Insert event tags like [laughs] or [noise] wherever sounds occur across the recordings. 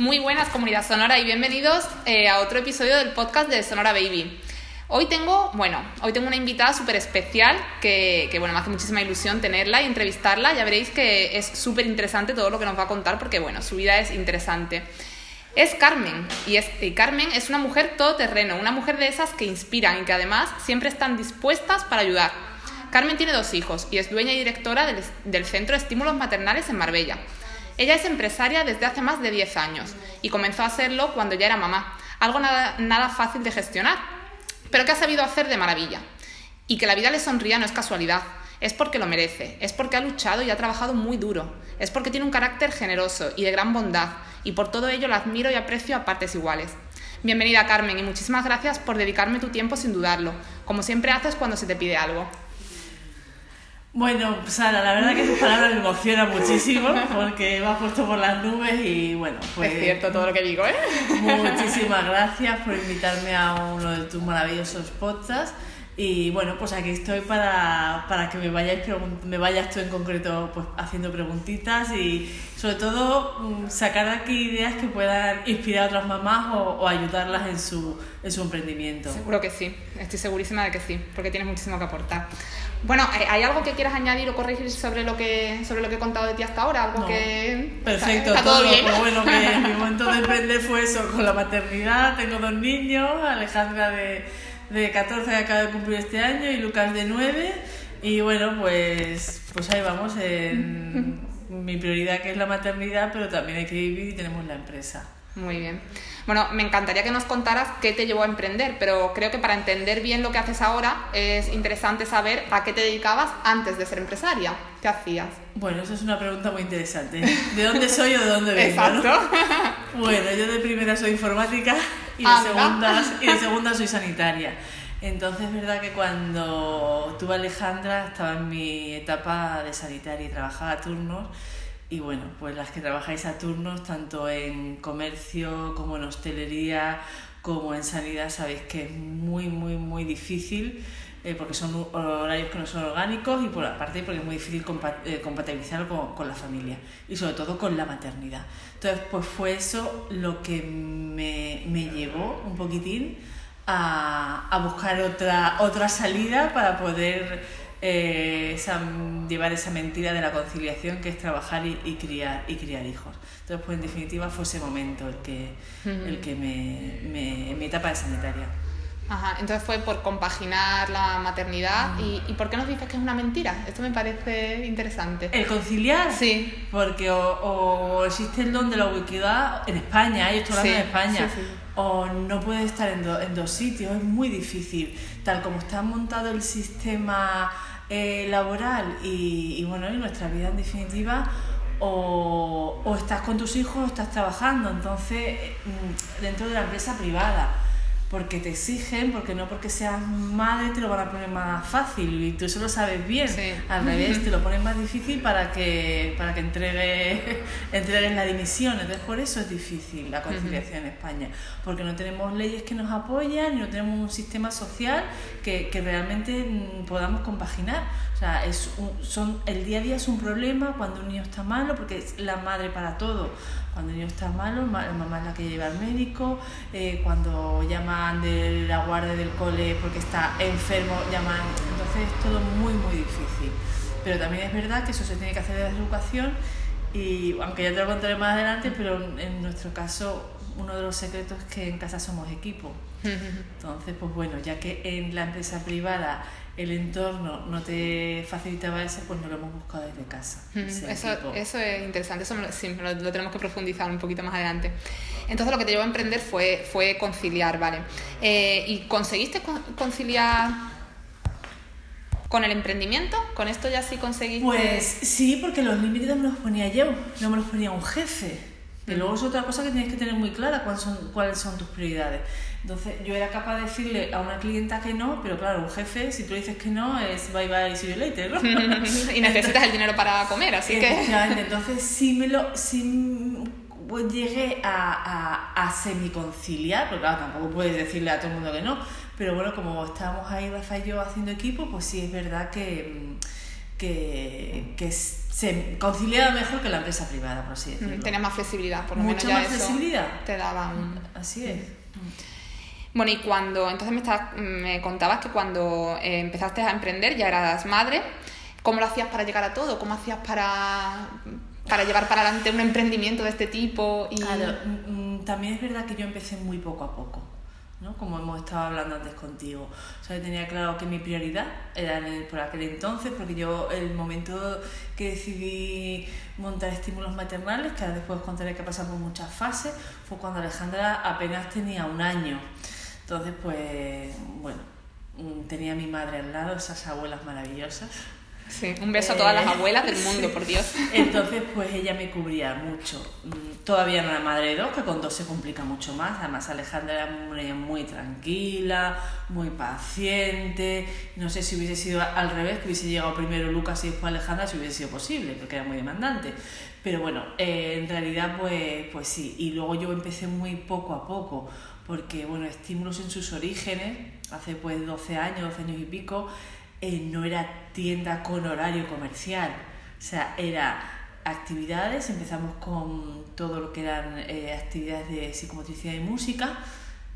Muy buenas comunidad sonora y bienvenidos eh, a otro episodio del podcast de Sonora Baby. Hoy tengo, bueno, hoy tengo una invitada súper especial que, que, bueno, me hace muchísima ilusión tenerla y entrevistarla. Ya veréis que es súper interesante todo lo que nos va a contar porque, bueno, su vida es interesante. Es Carmen y, es, y Carmen es una mujer todoterreno, una mujer de esas que inspiran y que además siempre están dispuestas para ayudar. Carmen tiene dos hijos y es dueña y directora del, del Centro de Estímulos Maternales en Marbella. Ella es empresaria desde hace más de 10 años y comenzó a hacerlo cuando ya era mamá, algo nada, nada fácil de gestionar, pero que ha sabido hacer de maravilla. Y que la vida le sonría no es casualidad, es porque lo merece, es porque ha luchado y ha trabajado muy duro, es porque tiene un carácter generoso y de gran bondad, y por todo ello la admiro y aprecio a partes iguales. Bienvenida Carmen y muchísimas gracias por dedicarme tu tiempo sin dudarlo, como siempre haces cuando se te pide algo. Bueno, Sara, la verdad que tus palabras me emocionan muchísimo porque me has puesto por las nubes y bueno, pues... Es cierto todo lo que digo, ¿eh? Muchísimas gracias por invitarme a uno de tus maravillosos podcasts y bueno, pues aquí estoy para, para que me, vayáis me vayas tú en concreto pues, haciendo preguntitas y sobre todo mm, sacar aquí ideas que puedan inspirar a otras mamás o, o ayudarlas en su, en su emprendimiento. Seguro que sí, estoy segurísima de que sí, porque tienes muchísimo que aportar. Bueno, ¿hay algo que quieras añadir o corregir sobre lo que sobre lo que he contado de ti hasta ahora? ¿Algo No. que Perfecto, ¿Está todo bien? Bueno, que mi momento [laughs] de emprender fue eso, con la maternidad. Tengo dos niños, Alejandra de, de 14 que acaba de cumplir este año y Lucas de 9. Y bueno, pues, pues ahí vamos en [laughs] mi prioridad que es la maternidad, pero también hay que vivir y tenemos la empresa. Muy bien. Bueno, me encantaría que nos contaras qué te llevó a emprender, pero creo que para entender bien lo que haces ahora es interesante saber a qué te dedicabas antes de ser empresaria. ¿Qué hacías? Bueno, eso es una pregunta muy interesante. ¿De dónde soy o de dónde vengo? no? Exacto. [laughs] Bueno, yo de primera soy informática y de, segunda, y de segunda soy sanitaria. Entonces es verdad que cuando tuve a Alejandra estaba en mi etapa de sanitaria y trabajaba a turnos. Y bueno, pues las que trabajáis a turnos, tanto en comercio como en hostelería, como en sanidad, sabéis que es muy, muy, muy difícil eh, porque son horarios que no son orgánicos y por aparte porque es muy difícil eh, compatibilizarlo con, con la familia y sobre todo con la maternidad. Entonces, pues fue eso lo que me, me llevó un poquitín a, a buscar otra, otra salida para poder eh, esa- llevar esa mentira de la conciliación que es trabajar y, y criar y criar hijos. Entonces, pues en definitiva fue ese momento el que, el que me, me, mi etapa de sanitaria. Ajá, entonces fue por compaginar la maternidad. ¿Y, ¿Y por qué nos dices que es una mentira? Esto me parece interesante. El conciliar, Sí. porque o, o existe el don de la ubiquidad en España, yo estoy hablando Sí, de España, sí, sí. o no puedes estar en, do- en dos sitios, es muy difícil. Tal como está montado el sistema eh, laboral y, y, bueno, y nuestra vida en definitiva, o, o estás con tus hijos o estás trabajando, entonces mm, dentro de la empresa privada porque te exigen, porque no porque seas madre te lo van a poner más fácil y tú eso lo sabes bien. Sí. Al revés, te lo ponen más difícil para que, para que entregue, [laughs] entregues la dimisión. Entonces, por eso es difícil la conciliación en España, porque no tenemos leyes que nos apoyan y no tenemos un sistema social que, que realmente mm, podamos compaginar. O sea, es un- son, el día a día es un problema cuando un niño está malo, porque es la madre para todo. Cuando el niño está malo, ma- la mamá es la que lleva al médico, eh, cuando llaman de la guardia del cole porque está enfermo, llaman. Entonces es todo muy, muy difícil. Pero también es verdad que eso se tiene que hacer desde la educación y aunque ya te lo contaré más adelante, pero en nuestro caso uno de los secretos es que en casa somos equipo. [laughs] Entonces, pues bueno, ya que en la empresa privada el entorno no te facilitaba eso, pues nos lo hemos buscado desde casa. ese Eso, eso es interesante, eso sí, lo, lo tenemos que profundizar un poquito más adelante. Entonces lo que te llevó a emprender fue, fue conciliar, ¿vale? Eh, ¿Y conseguiste con- conciliar con el emprendimiento? ¿Con esto ya sí conseguiste? Pues sí, porque los límites no me los ponía yo, no me los ponía un jefe. Que luego es otra cosa que tienes que tener muy clara cuáles son, cuáles son tus prioridades. Entonces yo era capaz de decirle a una clienta que no, pero claro, un jefe, si tú le dices que no, es bye bye, see you later, ¿no? [laughs] y necesitas el dinero para comer, así que... Entonces sí me lo sí pues, llegué a, a, a semiconciliar, porque claro, tampoco puedes decirle a todo el mundo que no, pero bueno, como estábamos ahí Rafa y yo haciendo equipo, pues sí es verdad que, que, que se conciliaba mejor que la empresa privada, por así decirlo. Tenía más flexibilidad, por lo Mucha menos ya más eso flexibilidad. te daban. Así es. Bueno, y cuando, entonces me, estás- me contabas que cuando eh, empezaste a emprender ya eras madre, ¿cómo lo hacías para llegar a todo? ¿Cómo hacías para, para llevar para adelante un emprendimiento de este tipo? Y... Claro, mm, mm, también es verdad que yo empecé muy poco a poco, ¿no? Como hemos estado hablando antes contigo. O sea, yo tenía claro que mi prioridad era en el- por aquel entonces, porque yo el momento que decidí montar estímulos maternales, que ahora después contaré que pasamos muchas fases, fue cuando Alejandra apenas tenía un año. Entonces, pues, bueno, mm, tenía a mi madre al lado, esas abuelas maravillosas. Sí, un beso a todas las Eh, abuelas del [laughs] mundo, sí. por Dios. Entonces, pues ella me cubría mucho. Mm, Todavía no era madre de dos, que con dos se complica mucho más. Además, Alejandra era muy tranquila, muy paciente. No sé si hubiese sido al revés, que hubiese llegado primero Lucas y después Alejandra, si hubiese sido posible, porque era muy demandante. Pero bueno, eh, en realidad, pues, pues sí. Y luego yo empecé muy poco a poco, porque, bueno, estímulos en sus orígenes, hace pues 12 años, 12 años y pico, eh, no era tienda con horario comercial. O sea, era actividades, empezamos con todo lo que eran eh, actividades de psicomotricidad y música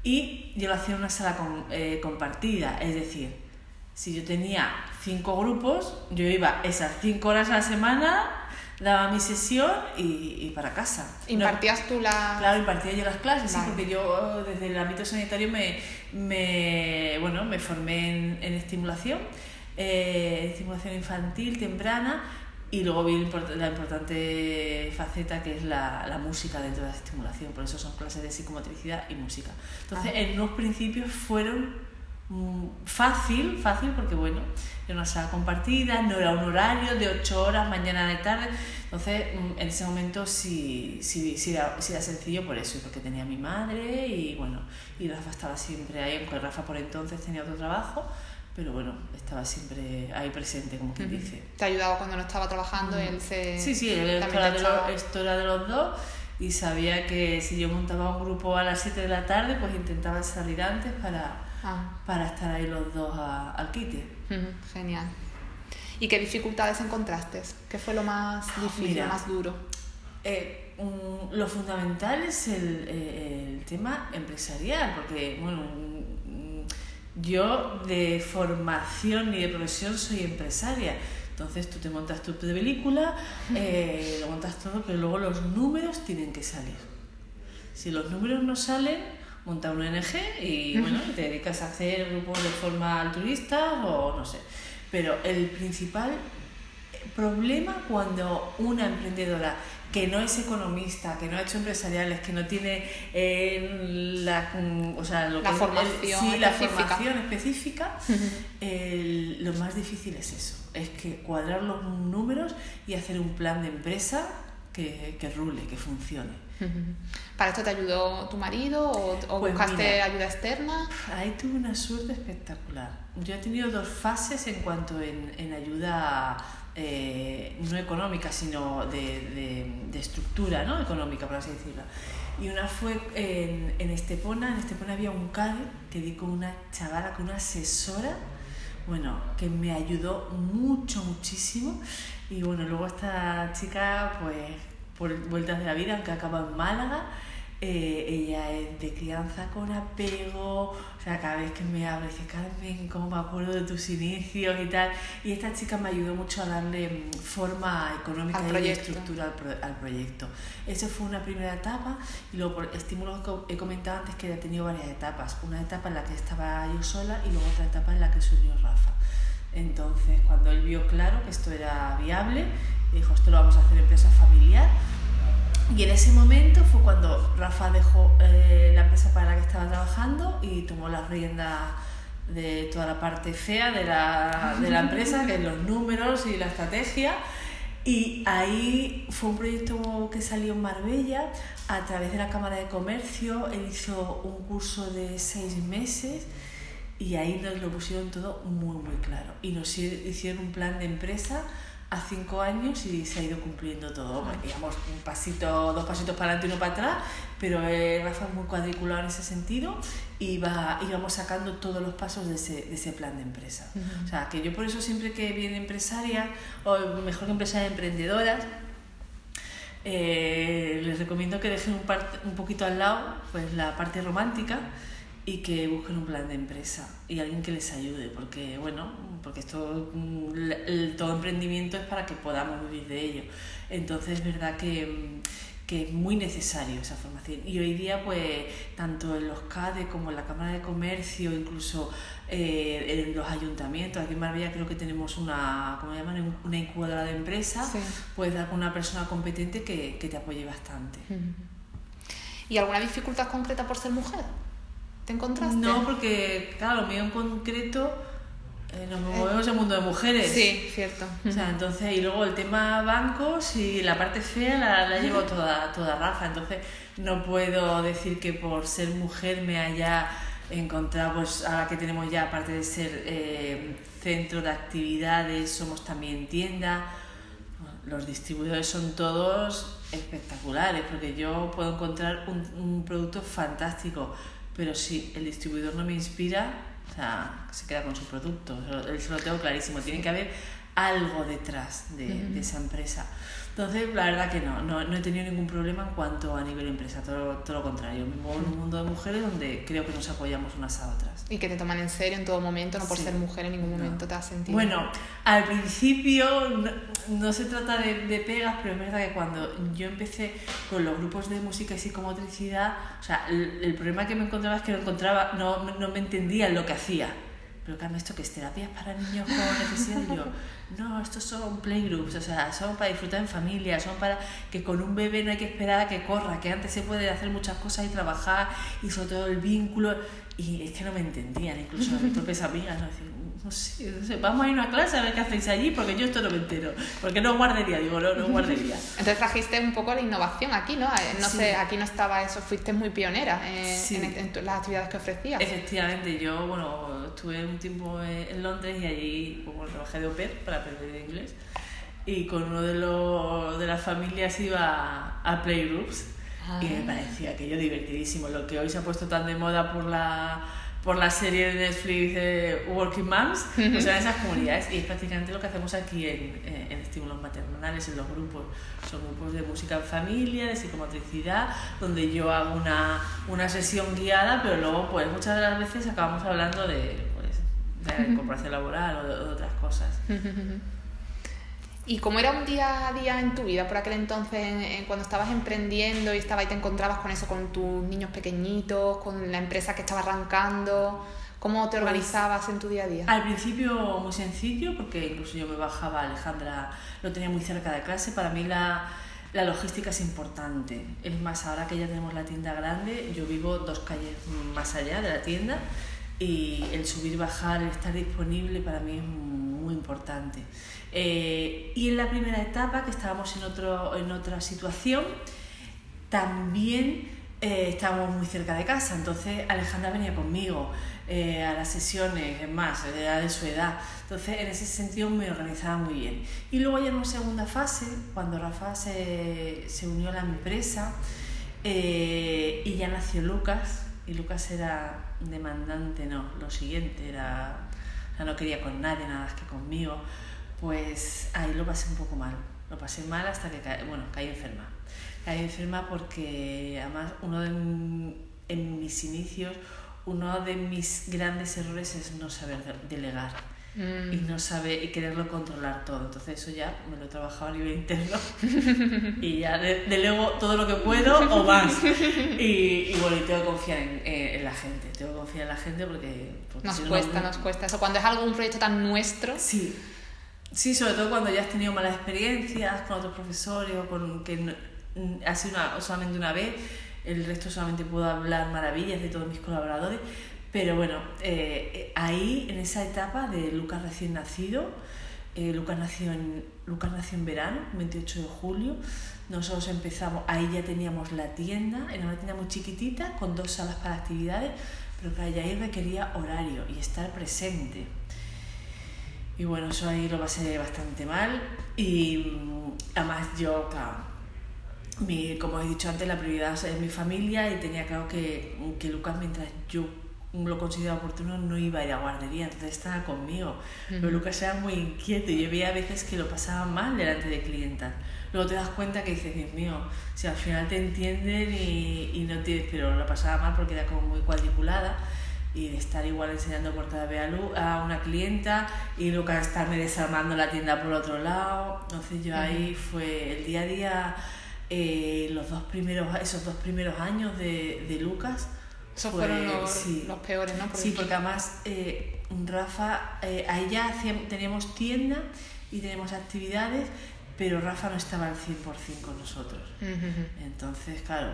y yo lo hacía en una sala eh, compartida, es decir, si yo tenía cinco grupos, yo iba esas cinco horas a la semana, daba mi sesión y, y para casa. No- ¿Impartías tú la...? Claro, impartía yo las clases, sí, porque yo eh, desde el ámbito sanitario me, me, bueno, me formé en, en estimulación, eh, estimulación infantil temprana, y luego vi la importante faceta que es la, la música dentro de la estimulación, por eso son clases de psicomotricidad y música. Entonces, Ah. en unos principios fueron fácil, fácil porque bueno, era una sala compartida, no era un horario de 8 horas, mañana de tarde, entonces mm, en ese momento sí, sí, sí, era, sí era sencillo por eso, y porque tenía a mi madre y bueno, y Rafa estaba siempre ahí, aunque Rafa por entonces tenía otro trabajo, pero bueno, estaba siempre ahí presente, como quien dice. ¿Te ayudaba cuando no estaba trabajando? Él se... Sí, sí, él esto era, de los, esto era de los dos y sabía que si yo montaba un grupo a las 7 de la tarde, pues intentaba salir antes para, Ah, para estar ahí los dos a- al quite. genial. ¿Y qué dificultades encontraste? ¿Qué fue lo más difícil, Mira. lo más duro? Eh, un- lo fundamental es el, eh, el tema empresarial, porque bueno, mm, yo de formación y de profesión soy empresaria. Entonces tú te montas tu película, eh, lo montas todo, pero luego los números tienen que salir. Si los números no salen, monta una ONG y bueno, te dedicas a hacer grupos de forma altruista o no sé. Pero el principal problema cuando una emprendedora que no es economista, que no ha hecho empresariales, que no tiene eh, la, mm, o sea, lo La que es- formación sí, la específica. formación específica, el- lo más difícil es eso, es que cuadrar los números y hacer un plan de empresa que, que rule, que funcione. ¿Para esto te ayudó tu marido o, o Pues buscaste mira. ayuda externa? Ahí tuve una suerte espectacular. Yo he tenido dos fases en cuanto en, en ayuda eh, no económica, sino de, de- de estructura ¿no? económica, por así decirlo. Y una fue en, en Estepona. En Estepona había un CADE que di con una chavala, con una asesora, bueno, que me ayudó mucho, muchísimo. Y bueno, luego esta chica, pues por vueltas de la vida, aunque acaba en Málaga, eh, ella es de crianza con apego, o sea, cada vez que me habla, dice, Carmen, ¿cómo me acuerdo de tus inicios y tal? Y esta chica me ayudó mucho a darle mm, forma económica y estructura al, pro- al proyecto. Esa fue una primera etapa y luego por estímulos que he comentado antes que he tenido varias etapas. Una etapa en la que estaba yo sola y luego otra etapa en la que se unió Rafa. Entonces, cuando él vio claro que esto era viable, dijo, esto lo vamos a hacer empresa familiar. Y en ese momento fue cuando Rafa dejó eh, la empresa para la que estaba trabajando y tomó las riendas de toda la parte fea de la, de la empresa, que es los números y la estrategia. Y ahí fue un proyecto que salió en Marbella a través de la Cámara de Comercio. Él hizo un curso de seis meses y ahí nos lo pusieron todo muy, muy claro. Y nos hicieron un plan de empresa a cinco años y se ha ido cumpliendo todo. Digamos, un pasito, dos pasitos para adelante y uno para atrás, pero eh, Rafa es muy cuadriculado en ese sentido y va, íbamos sacando todos los pasos de ese, de ese plan de empresa. O sea, que yo por eso siempre que viene empresaria, o mejor que empresaria emprendedoras, eh, les recomiendo que dejen un, un poquito al lado pues, la parte romántica y que busquen un plan de empresa y alguien que les ayude, porque bueno, porque esto, mm, todo emprendimiento es para que podamos vivir de ello. Entonces es verdad que, mm, que es muy necesario esa formación. Y hoy día, pues, tanto en los CADE como en la Cámara de Comercio, incluso eh, en los ayuntamientos, aquí en Marbella creo que tenemos una, ¿cómo llaman? Una incubadora de empresas, puedes dar con una persona competente que, que te apoye bastante. ¿Y alguna dificultad concreta por ser mujer? ¿Te encontraste? No, porque, claro, lo mío en concreto, eh, nos movemos en el mundo de mujeres. Sí, cierto. O sea, entonces, y luego el tema bancos y la parte fea la, la llevo toda, toda Rafa. Entonces, no puedo decir que por ser mujer me haya encontrado, pues ahora que tenemos ya, aparte de ser eh, centro de actividades, somos también tienda. Los distribuidores son todos espectaculares, porque yo puedo encontrar un, un producto fantástico pero si el distribuidor no me inspira, o sea, se queda con su producto. Eso lo tengo clarísimo. Tiene que haber algo detrás de, de esa empresa. Entonces, la verdad que no, no, no, he tenido ningún problema en cuanto a nivel empresa, todo, todo lo contrario. Me muevo en un mundo de mujeres donde creo que nos apoyamos unas a otras. Y que te toman en serio en todo momento, no por ser mujer en ningún momento te has sentido. Bueno, al principio no, no se trata de, de, pegas, pero es verdad que cuando yo empecé con los grupos de música y psicomotricidad, o sea, el, el problema que me encontraba es que no encontraba, no, no me entendía lo que hacía pero Carmen, ¿esto que es terapias para niños con necesidad? Y yo, no, estos son playgroups, o sea, son para disfrutar en familia, son para que con un bebé no hay que esperar a que corra, que antes se puede hacer muchas cosas y trabajar y sobre todo el vínculo. Y es que no me entendían, incluso mis propias amigas, ¿no? Decir, no sé, no sé, vamos a ir a una clase a ver qué hacéis allí, porque yo esto no me entero. Porque no guardería, digo, no, no guardería. Entonces trajiste un poco la innovación aquí, ¿no? Eh, no sí. sé, aquí no estaba eso, fuiste muy pionera eh, sí. en, en, las actividades que ofrecías. Efectivamente, yo, bueno, estuve un tiempo en Londres y allí bueno, trabajé de au pair para aprender inglés. Y con uno de, los, de las familias iba a playgroups ah. y me parecía aquello divertidísimo. Lo que hoy se ha puesto tan de moda por la por la serie de Netflix de Working Moms, uh son esas comunidades y es prácticamente lo que hacemos aquí en, en, estímulos maternales, en los grupos. Son grupos de música en familia, de psicomotricidad, donde yo hago una, una sesión guiada, pero luego pues muchas de las veces acabamos hablando de, de la laboral o de, de otras cosas. [laughs] ¿Y cómo era un día a día en tu vida por aquel entonces, cuando estabas emprendiendo y estabas y te encontrabas con eso, con tus niños pequeñitos, con la empresa que estaba arrancando? ¿Cómo te organizabas pues, en tu día a día? Al principio muy sencillo, porque incluso yo me bajaba, Alejandra lo tenía muy cerca de clase. Para mí la, la logística es importante. Es más, ahora que ya tenemos la tienda grande, yo vivo dos calles más allá de la tienda y el subir bajar, el estar disponible para mí es muy importante. Eh, y en la primera etapa, que estábamos en, otro, en otra situación, también eh, estábamos muy cerca de casa, entonces Alejandra venía conmigo eh, a las sesiones, es más, era de su edad, entonces en ese sentido me organizaba muy bien. Y luego ya en una segunda fase, cuando Rafa se, se unió a la empresa eh, y ya nació Lucas, y Lucas era demandante, no, lo siguiente, era, no quería con nadie, nada más que conmigo pues ahí lo pasé un poco mal. Lo pasé mal hasta que, bueno, caí enferma. Caí enferma porque además uno de en mis inicios, uno de mis grandes errores es no saber delegar. Mm. y no saber y quererlo controlar todo. Entonces eso ya me lo he trabajado a nivel interno [laughs] y ya delego todo lo que puedo o más. Y, y bueno, y tengo que confiar en, eh, en, la gente, tengo que confiar en la gente porque... porque nos si cuesta, no, nos cuesta. Eso cuando es algo, un proyecto tan nuestro... Sí, Sí, sobre todo cuando ya has tenido malas experiencias con otros profesores o con que no, ha sido una, solamente una vez, el resto solamente puedo hablar maravillas de todos mis colaboradores, pero bueno, eh, ahí en esa etapa de Lucas recién nacido, eh, Lucas, nació en, Lucas nació en verano, 28 de julio, nosotros empezamos, ahí ya teníamos la tienda, era una tienda muy chiquitita, con dos salas para actividades, pero que ahí requería horario y estar presente. Y bueno, eso ahí lo pasé bastante mal. Y mm, además yo, mi, como he dicho antes, la prioridad es mi familia y tenía claro que, que Lucas, mientras yo lo consideraba oportuno, no iba a ir a guardería, entonces estaba conmigo. Pero Lucas era muy inquieto y yo veía a veces que lo pasaba mal delante de clientas. Luego te das cuenta que dices, Dios mío, si al final te entienden y, y no te... Pero lo pasaba mal porque era como muy cuadriculada y de estar igual enseñando por cada vez a, a una clienta y Lucas estarme desarmando la tienda por otro lado. Entonces yo ahí fue el día a día, eh, los dos primeros, esos dos primeros años de, de Lucas esos fueron los, los, peores, ¿no? sí, porque además eh, Rafa, eh, ahí ya teníamos tienda y tenemos actividades, pero Rafa no estaba al 100% con nosotros. Entonces, claro,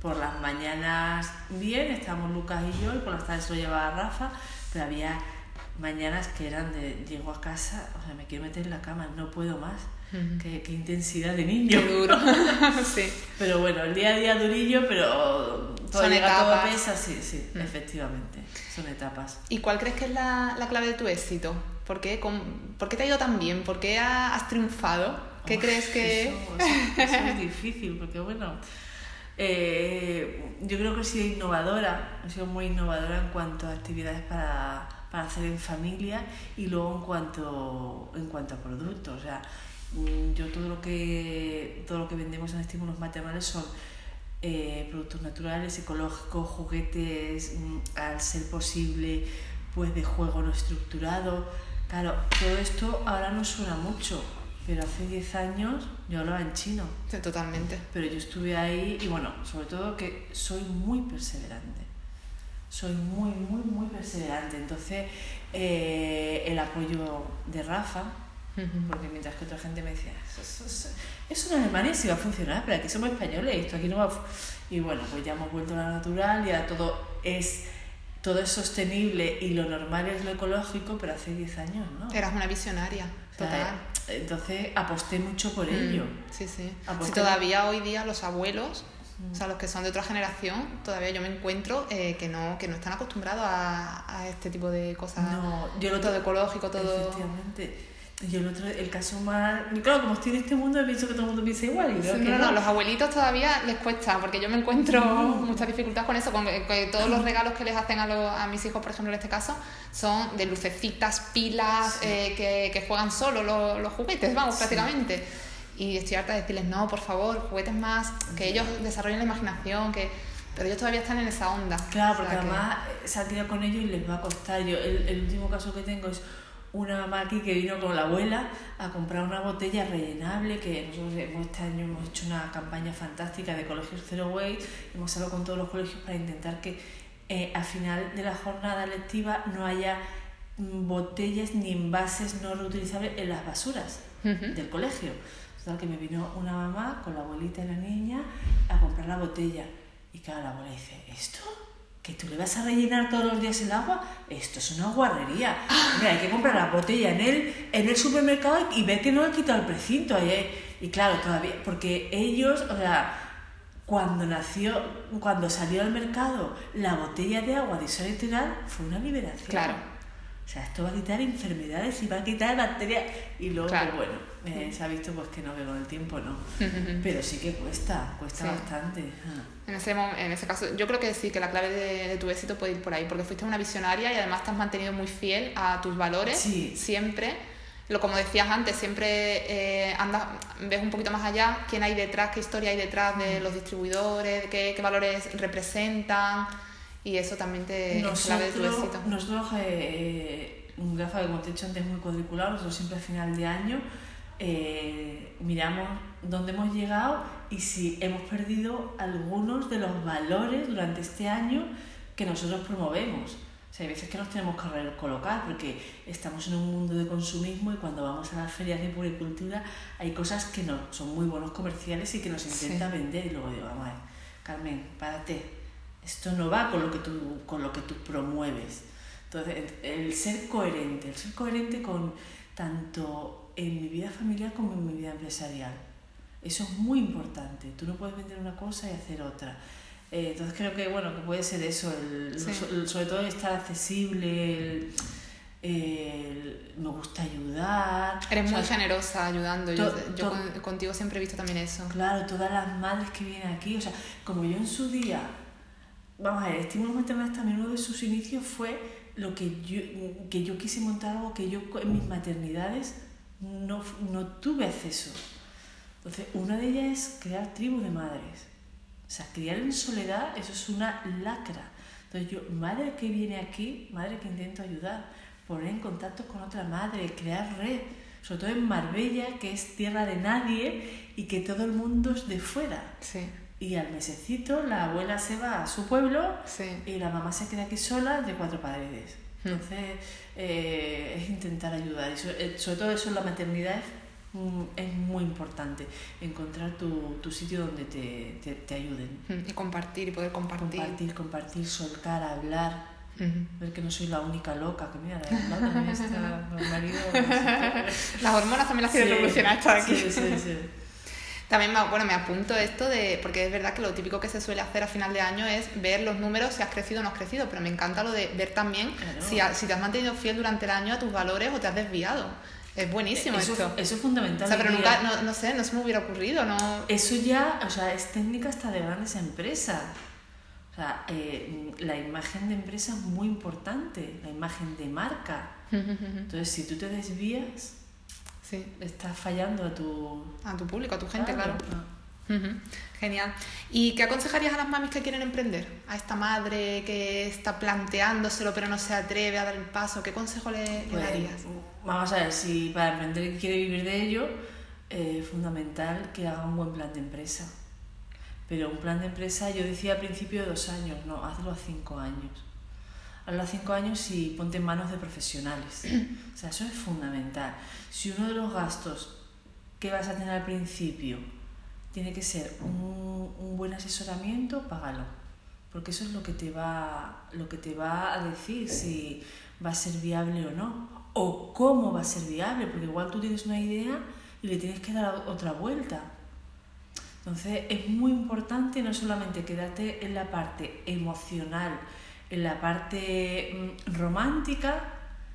por las mañanas bien, estábamos Lucas y yo, y por las tardes lo llevaba Rafa, pero había mañanas que eran de llego a casa, o sea, me quiero meter en la cama, no puedo más. Qué, qué, intensidad de [laughs] niño. Qué duro. [laughs] sí. Pero bueno, el día a día durillo, pero Son etapas. todo pesa, sí, sí, efectivamente. Son etapas. ¿Y cuál crees que es la, la clave de tu éxito? ¿Por qué, con, ¿Por qué te ha ido tan bien? ¿Por qué has triunfado? ¿Qué crees que...? Eso, [laughs] eso, eso es difícil, porque bueno... Eh, yo creo que he sido innovadora, he sido muy innovadora en cuanto a actividades para, para hacer en familia y luego en cuanto, en cuanto a productos. O sea, yo todo lo que, todo lo que vendemos en estímulos maternales son eh, productos naturales, ecológicos, juguetes, mm, al ser posible, pues de juego no estructurado. Claro, todo esto ahora no suena mucho, pero hace 10 años yo hablaba en chino. Sí, totalmente. Pero yo estuve ahí y bueno, sobre todo que soy muy perseverante. Soy muy, muy, muy perseverante. Entonces, eh, el apoyo de Rafa, porque mientras que otra gente me decía, eso, eso, eso en Alemania sí va a funcionar, pero aquí somos españoles, esto aquí no va a... Y bueno, pues ya hemos vuelto a la natural, ya todo es todo es sostenible y lo normal es lo ecológico, pero hace 10 años, ¿no? Eras una visionaria, total. entonces aposté mucho por ello. Sí, sí. Si todavía hoy día los abuelos, o sea, los que son de otra generación, todavía yo me encuentro eh, que no que no están acostumbrados a, a este tipo de cosas. No, yo lo todo ecológico, todo... Efectivamente. Y el otro, el caso más. Claro, como estoy en este mundo, pienso que todo el mundo piensa igual. Y sí, no, no, los abuelitos todavía les cuesta, porque yo me encuentro muchas dificultades con eso, con todos los regalos que les hacen a, los, a mis hijos, por ejemplo, en este caso, son de lucecitas, pilas, sí. eh, que, que, juegan solo los, los juguetes, vamos, sí. prácticamente. Y estoy harta de decirles, no, por favor, juguetes más, que ellos desarrollen la imaginación, que pero ellos todavía están en esa onda. Claro, porque o sea, además que... tirado con ellos y les va a costar. Yo, el, el último caso que tengo es una mamá aquí que vino con la abuela a comprar una botella rellenable que nosotros este año hemos hecho una campaña fantástica de colegios Zero Waste, hemos hablado con todos los colegios para intentar que eh, al final de la jornada lectiva no haya botellas ni envases no reutilizables en las basuras uh -huh. del colegio. Total que me vino una mamá con la abuelita y la niña a comprar la botella y claro, la abuela dice, ¿esto? Que tú le vas a rellenar todos los días el agua, esto es una guarrería. Mira, hay que comprar la botella en el, en el supermercado y ver que no han quitado el precinto. Y claro, todavía, porque ellos, o sea, cuando nació, cuando salió al mercado la botella de agua de fue una liberación. Claro. O sea, esto va a quitar enfermedades y va a quitar bacterias. Y luego, claro. pues, bueno, eh, se ha visto pues que no veo el tiempo, ¿no? [laughs] Pero sí que cuesta, cuesta sí. bastante. Ah. En ese, en ese caso, yo creo que sí, que la clave de, de, tu éxito puede ir por ahí, porque fuiste una visionaria y además te has mantenido muy fiel a tus valores sí. siempre. Lo, como decías antes, siempre eh, andas, ves un poquito más allá quién hay detrás, qué historia hay detrás de los distribuidores, qué, qué valores representan y eso también te nosotros, tu éxito. Nosotros, eh, un GAFA que como te he dicho antes es muy cuadriculado, nosotros siempre a final de año eh, miramos dónde hemos llegado y si hemos perdido algunos de los valores durante este año que nosotros promovemos. O sea, hay veces que nos tenemos que recolocar porque estamos en un mundo de consumismo y cuando vamos a las ferias de puricultura hay cosas que no son muy buenos comerciales y que nos intenta sí. vender y luego digo, vamos a ver, Carmen, párate, esto no va con lo que tú, con lo que tú promueves. Entonces, el ser coherente, el ser coherente con tanto en mi vida familiar como en mi vida empresarial. Eso es muy importante. Tú no puedes vender una cosa y hacer otra. Eh, entonces creo que bueno que puede ser eso, el, sí. el, sobre todo estar accesible, el, eh, me gusta ayudar. Eres O muy sea, generosa ayudando. Yo, to- yo to- con- contigo siempre he visto también eso. Claro, todas las madres que vienen aquí, o sea, como yo en su día, vamos a ver, Estímulo Maternal también uno de sus inicios fue lo que yo, que yo quise montar algo que yo en mis maternidades no, no tuve acceso. Entonces, una de ellas es crear tribus de madres. O sea, criar en soledad, eso es una lacra. Entonces, yo, madre que viene aquí, madre que intento ayudar, poner en contacto con otra madre, crear red, sobre todo en Marbella, que es tierra de nadie y que todo el mundo es de fuera. Sí, Y al mesecito la abuela se va a su pueblo sí. y la mamá se queda aquí sola de cuatro paredes. Entonces, eh, es intentar ayudar. Y eh, sobre, todo eso en la maternidad es, es muy importante, encontrar tu, tu sitio donde te, te, te ayuden. Mm, Y compartir y poder compartir. Compartir, compartir, soltar, hablar. Ver que no soy la única loca, que mira, la también está [laughs] mi marido. [laughs] Las hormonas también las quiero Sí, revolucionar de aquí. Sí, sí, sí. También, me- bueno, me apunto esto de, porque es verdad que lo típico que se suele hacer a final de año es ver los números, si has crecido o no has crecido, pero me encanta lo de ver también Claro. si, ha- si te has mantenido fiel durante el año a tus valores o te has desviado. Es buenísimo eso, esto. eso es fundamental. o sea, pero nunca, no, no sé, no se me hubiera ocurrido, ¿no? Eso ya, o sea, es técnica hasta de grandes empresas. O sea, eh, la imagen de empresa es muy importante, la imagen de marca. [laughs] Entonces, si tú te desvías, Sí, estás fallando a tu... a tu público, a tu gente, claro. Ah. Genial. ¿Y qué aconsejarías a las mamis que quieren emprender? A esta madre que está planteándoselo pero no se atreve a dar el paso, ¿qué consejo le, le Pues, darías? vamos a ver, si para emprender quiere vivir de ello, eh, es fundamental que haga un buen plan de empresa. Pero un plan de empresa, yo decía al principio de dos años, no, hazlo a cinco años. A cinco años y ponte en manos de profesionales. [clears throat] O sea, eso es fundamental. Si uno de los gastos que vas a tener al principio tiene que ser un, un buen asesoramiento, págalo. Porque eso es lo que te va, lo que te va a decir si va a ser viable o no. O cómo va a ser viable, porque igual tú tienes una idea y le tienes que dar otra vuelta. Entonces es muy importante no solamente quedarte en la parte emocional, en la parte mm, romántica,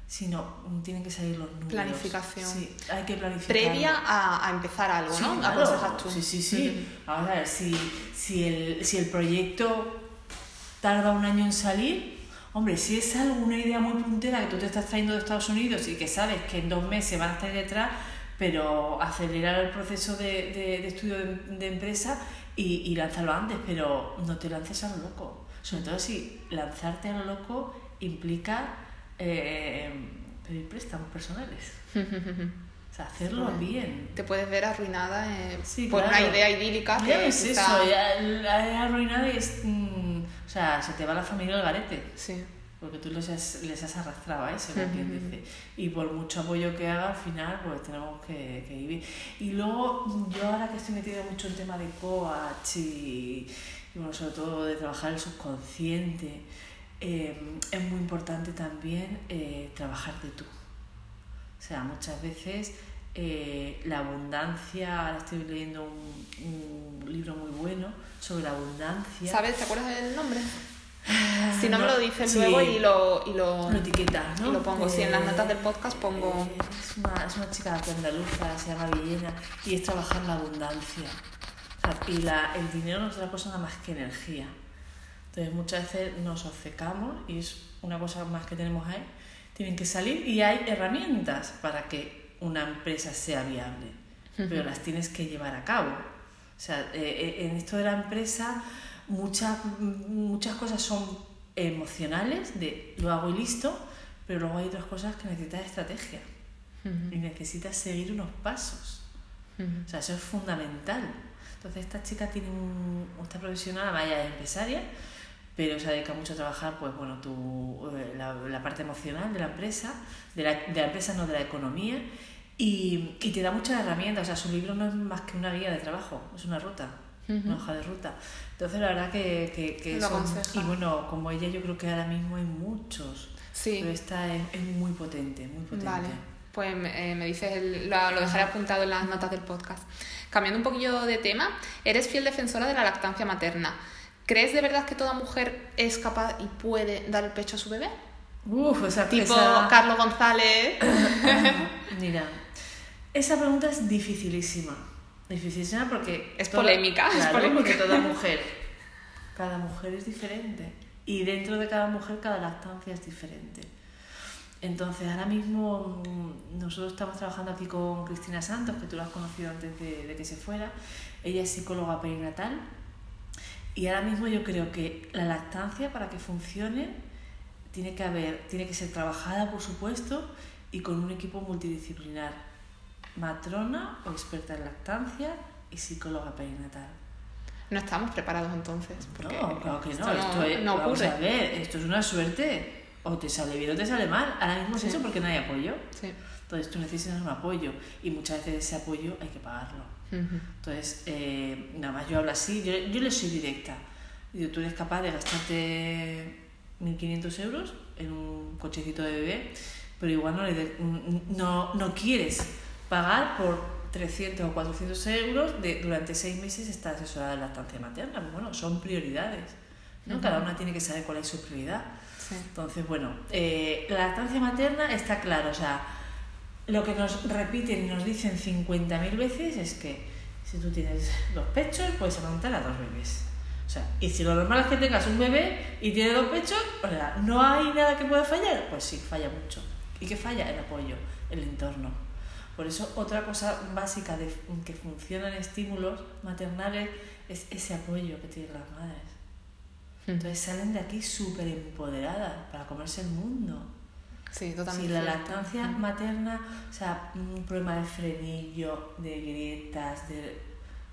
sino mm, tienen que salir los números. Planificación. Sí, hay que planificar. Previa a, a empezar algo, Sí, ¿no? claro. Aconsejas tú. Sí, sí, sí. Vamos a ver, si, si, el, si el proyecto tarda un año en salir, hombre, si es algo, una idea muy puntera que tú te estás trayendo de Estados Unidos y que sabes que en dos meses van a estar detrás, pero acelerar el proceso de, de, de estudio de, de empresa y, y lanzarlo antes, pero no te lances a lo loco. Sobre todo si lanzarte a lo loco implica eh, pedir préstamos personales. O sea, hacerlo bien. Te puedes ver arruinada eh, Sí, por claro. una idea idílica que Ya es está- eso, ya la y es. mm, o sea, se te va la familia al garete. Sí. Porque tú les has, les has arrastrado a eso, quien dice. Y por mucho apoyo que haga, al final, pues tenemos que, que vivir. Y luego, yo ahora que estoy metida mucho en tema de coach y bueno, sobre todo de trabajar el subconsciente, eh, es muy importante también eh, trabajar de tú. O sea, muchas veces eh, la abundancia, ahora estoy leyendo un, un libro muy bueno sobre la abundancia. ¿Sabes? ¿Te acuerdas del nombre? Ah, Si no, me lo dices sí. luego y lo, y lo, Lo etiquetas, ¿no? y lo pongo. Sí, en las Eh, notas del podcast pongo... eh, es, una, es una chica andaluza, se llama Villena, y es trabajar la abundancia. Sea, y la, el dinero no es otra cosa nada más que energía. Entonces muchas veces nos obcecamos y es una cosa más que tenemos ahí. Tienen que salir y hay herramientas para que una empresa sea viable, pero las tienes que llevar a cabo. O sea, eh, eh, en esto de la empresa muchas, muchas cosas son emocionales, de lo hago y listo, pero luego hay otras cosas que necesitas estrategia y necesitas seguir unos pasos. O sea, eso es fundamental. Entonces, esta chica tiene un, esta profesional, vaya, es empresaria, pero se dedica mucho a trabajar, pues bueno, tu, eh, la, la parte emocional de la empresa, de la, de la empresa, no de la economía, y, y te da muchas herramientas. O sea, su libro no es más que una guía de trabajo, es una ruta, una hoja de ruta. Entonces, la verdad que, que, que Lo son- aconseja. Y bueno, como ella, yo creo que ahora mismo hay muchos, Sí. pero esta es, es muy potente, muy potente. Vale, pues eh, me dices, el- lo, lo dejaré apuntado en las notas del podcast. Cambiando un poquillo de tema, eres fiel defensora de la lactancia materna. ¿Crees de verdad que toda mujer es capaz y puede dar el pecho a su bebé? Uf, esa Tipo esa- Carlos González. [coughs] Mira, esa pregunta es dificilísima. Dificilísima porque... Es polémica, es claro, polémica. porque toda [laughs] mujer... Cada mujer es diferente. Y dentro de cada mujer, cada lactancia es diferente. Entonces, ahora mismo mm, nosotros estamos trabajando aquí con Cristina Santos, que tú la has conocido antes de, de que se fuera. Ella es psicóloga perinatal. Y ahora mismo yo creo que la lactancia, para que funcione, tiene que haber, tiene que ser trabajada, por supuesto, y con un equipo multidisciplinar. Matrona o experta en lactancia y psicóloga perinatal. No estamos preparados entonces. Porque no, claro que no. esto Esto, es, no vamos ocurre. a ver, esto es una suerte. O te sale bien o te sale mal. Ahora mismo es Sí. eso porque no hay apoyo. Sí. Entonces tú necesitas un apoyo y muchas veces ese apoyo hay que pagarlo. Ujú. Entonces, eh, nada más yo hablo así, yo, yo le soy directa. Digo, tú eres capaz de gastarte 1.500 euros en un cochecito de bebé, pero igual no, le de- no, no quieres pagar por 300 o 400 euros de, durante seis meses estar asesorada en lactancia materna. Bueno, son prioridades. ¿no? Cada una tiene que saber cuál es su prioridad. Entonces, bueno, eh, la lactancia materna está claro, o sea, lo que nos repiten y nos dicen 50.000 veces es que si tú tienes dos pechos, puedes amamantar a dos bebés. O sea, y si lo normal es que tengas un bebé y tiene dos pechos, o sea, ¿no hay nada que pueda fallar? Pues sí, falla mucho. ¿Y qué falla? El apoyo, el entorno. Por eso, otra cosa básica de, que funciona en estímulos maternales es ese apoyo que tienen las madres. Entonces salen de aquí súper empoderadas para comerse el mundo. Sí, Si totalmente. la lactancia materna, o sea, un problema de frenillo, de grietas, de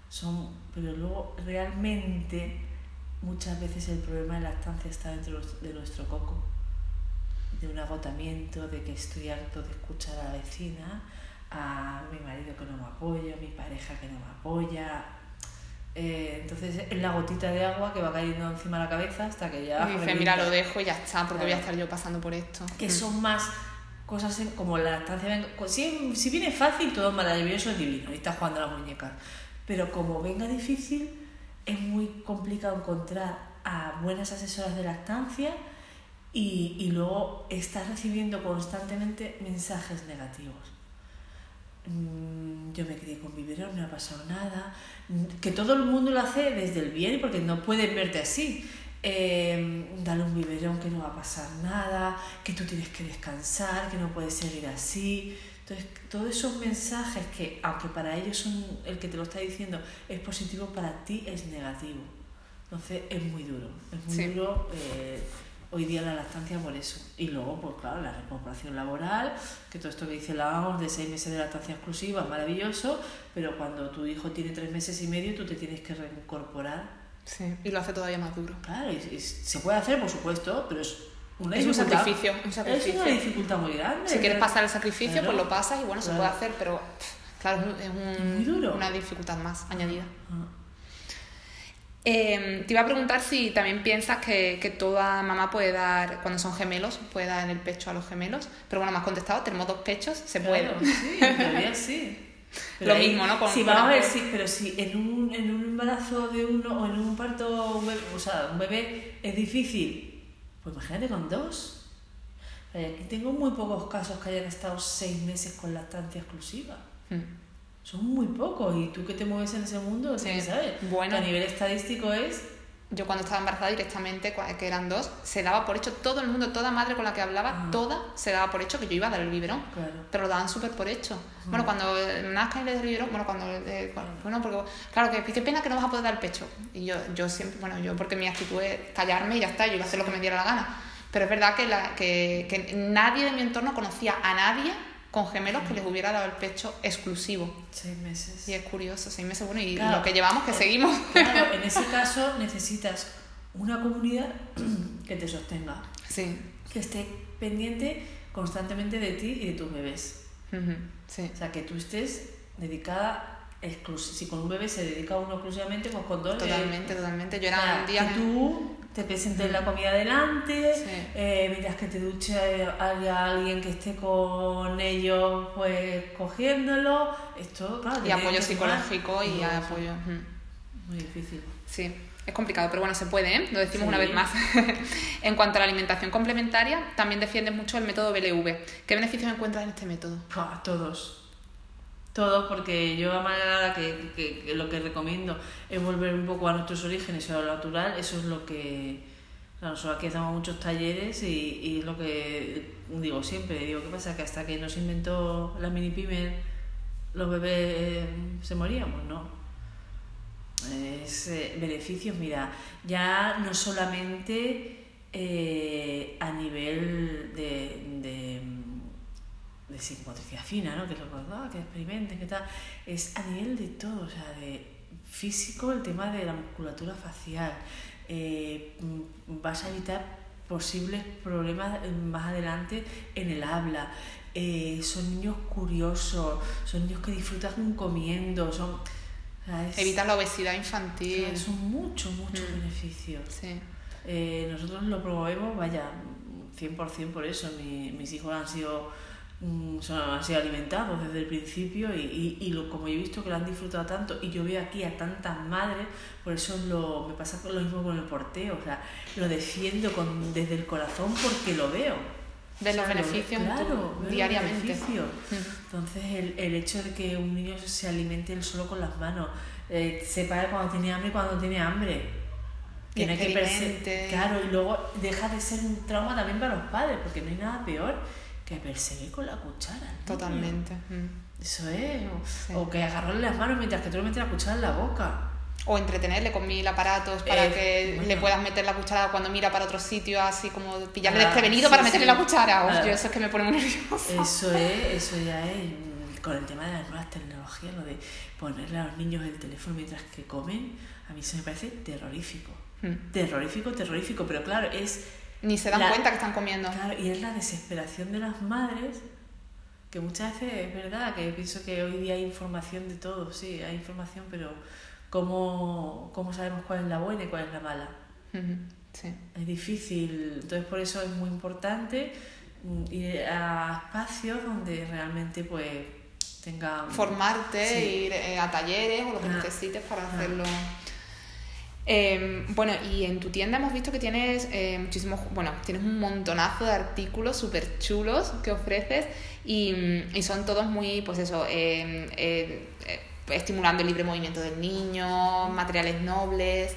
son, pero luego realmente muchas veces el problema de lactancia está dentro de nuestro coco, de un agotamiento, de que estoy harto de escuchar a la vecina, a mi marido que no me apoya, a mi pareja que no me apoya. Eh, entonces es la gotita de agua que va cayendo encima de la cabeza hasta que ya... Y dice, mira, lo dejo y ya está, porque voy a estar yo pasando por esto. que Mm. son más cosas en- como la lactancia. Si, si viene fácil, todo es maravilloso, es divino, y estás jugando a las muñecas. Pero como venga difícil, es muy complicado encontrar a buenas asesoras de lactancia y, y luego estás recibiendo constantemente mensajes negativos. Mm, Yo me crié con biberón, no ha pasado nada. Mm, Que todo el mundo lo hace desde el bien porque no pueden verte así. Eh, dale un biberón que no va a pasar nada, que tú tienes que descansar, que no puedes seguir así. Entonces, todos esos mensajes que, aunque para ellos son el que te lo está diciendo es positivo, para ti es negativo. Entonces, es muy duro. Es muy Sí. duro eh, hoy día la lactancia por eso. Y luego, pues claro, la recuperación laboral, que todo esto que dice la OMS de seis meses de lactancia exclusiva es maravilloso, pero cuando tu hijo tiene tres meses y medio, tú te tienes que reincorporar Sí, y lo hace todavía más duro. Claro, y- y se puede hacer, por supuesto, pero es una Es un sacrificio, un Es sacrificio. una dificultad muy grande. Si quieres pasar el sacrificio, Claro. pues lo pasas y bueno, se Claro. puede hacer, pero claro, es un- es un- Muy duro. una dificultad más añadida. Ah. Eh, te iba a preguntar si también piensas que, que toda mamá puede dar, cuando son gemelos, puede dar en el pecho a los gemelos. Pero bueno, me has contestado, tenemos dos pechos, se puede. Claro, sí, en teoría sí. [laughs] Lo mismo, ¿no? Con- sí, con vamos a ver, sí, pero si en un, en un embarazo de uno o en un parto, un bebé, o sea, un bebé es difícil, pues imagínate con dos. Aquí tengo muy pocos casos que hayan estado seis meses con lactancia exclusiva. Mm. Son muy pocos y tú que te mueves en ese mundo, Sí. saber. Bueno. A nivel estadístico es Yo cuando estaba embarazada directamente, que eran dos, se daba por hecho, todo el mundo, toda madre con la que hablaba, Ah. toda se daba por hecho que yo iba a dar el biberón. Claro. Pero lo daban súper por hecho. Bueno, cuando nazca y le el biberón, bueno, cuando... eh, bueno, porque, claro, que qué pena que no vas a poder dar el pecho. Y yo, yo siempre, bueno, yo porque mi actitud es callarme y ya está, yo iba a hacer lo que me diera la gana. Pero es verdad que, la, que, que nadie de mi entorno conocía a nadie con gemelos que les hubiera dado el pecho exclusivo. seis meses. Y es curioso, seis meses, bueno, y Claro. lo que llevamos, que seguimos. Claro, en [laughs] ese caso necesitas una comunidad [clears throat] que te sostenga, Sí. que esté pendiente constantemente de ti y de tus bebés. Sí. O sea, que tú estés dedicada, si con un bebé se dedica uno exclusivamente, pues con dos. eh, Totalmente, totalmente. Yo era un día... que tú te presentes la comida delante, Sí. eh, mientras que te duche eh, haya alguien que esté con ellos, pues cogiéndolo. Esto, claro. Y apoyo psicológico y apoyo... Muy difícil. Sí. Es complicado, pero bueno, se puede, ¿eh? Lo decimos Sí. una vez más. [laughs] en cuanto a la alimentación complementaria, también defiendes mucho el método BLV. ¿Qué beneficios encuentras en este método? Pua, todos. Todos, porque yo a manera que, que- lo que recomiendo es volver un poco a nuestros orígenes y a lo natural, eso es lo que... nosotros aquí hacemos muchos talleres y, y lo que digo siempre, digo, ¿qué pasa? Que hasta que no se inventó la mini pyme, los bebés eh, se moríamos, ¿no? Es eh, beneficios, mira, ya no solamente eh, a nivel de, de psicomotricidad fina, ¿no? que es lo que, ah, que experimenten, que tal, es a nivel de todo, o sea, de físico, el tema de la musculatura facial, eh, vas a evitar posibles problemas eh, más adelante en el habla. Eh, son niños curiosos, son niños que disfrutan comiendo, son... o sea, es- Evitas la obesidad o infantil. sea, son muchos, muchos Mm. beneficios. Sí. Eh, nosotros lo promovemos, vaya, 100% por eso. Mi- mis hijos han sido, son- han sido alimentados desde el principio y, y, y lo, como yo he visto que lo han disfrutado tanto y yo veo aquí a tantas madres, por eso lo, me pasa lo mismo con el porteo. O sea, lo defiendo con, desde el corazón porque lo veo. O los sea, beneficios claro, diariamente. beneficios. Ujú. Entonces, el, el hecho de que un niño se alimente él solo con las manos, eh, sepa cuando tiene hambre y cuando tiene hambre. Y Tiene que. Claro, y luego deja de ser un trauma también para los padres, porque no hay nada peor que perseguir con la cuchara. niño. Totalmente. Mm. Eso es. O, Sí. o que agarrarle las manos mientras que tú le metes la cuchara en la boca. O entretenerle con mil aparatos para Eh, que bueno. le puedas meter la cuchara cuando mira para otro sitio, así como pillarle Ah, desprevenido sí, para meterle sí. la cuchara. Uf, Ah. yo eso es que me pone muy nerviosa. Eso es, eso ya es mm, con el tema de las nuevas tecnologías, lo de ponerle a los niños el teléfono mientras que comen, a mí eso me parece terrorífico. Mm. Terrorífico, terrorífico, pero claro, es Ni se dan La- cuenta que están comiendo. Claro, y es la desesperación de las madres, que muchas veces es verdad, que pienso que hoy día hay información de todo, sí, hay información, pero ¿cómo, cómo sabemos cuál es la buena y cuál es la mala? Sí. Es difícil, entonces por eso es muy importante mm, ir a espacios donde realmente pues tengan... Formarte, Sí. ir eh, a talleres o lo que Ah. necesites para Ah. hacerlo. Eh, bueno, y en tu tienda hemos visto que tienes eh, muchísimos, bueno, tienes un montonazo de artículos súper chulos que ofreces y, mm, y son todos muy, pues eso, eh, eh, eh, estimulando el libre movimiento del niño, materiales nobles.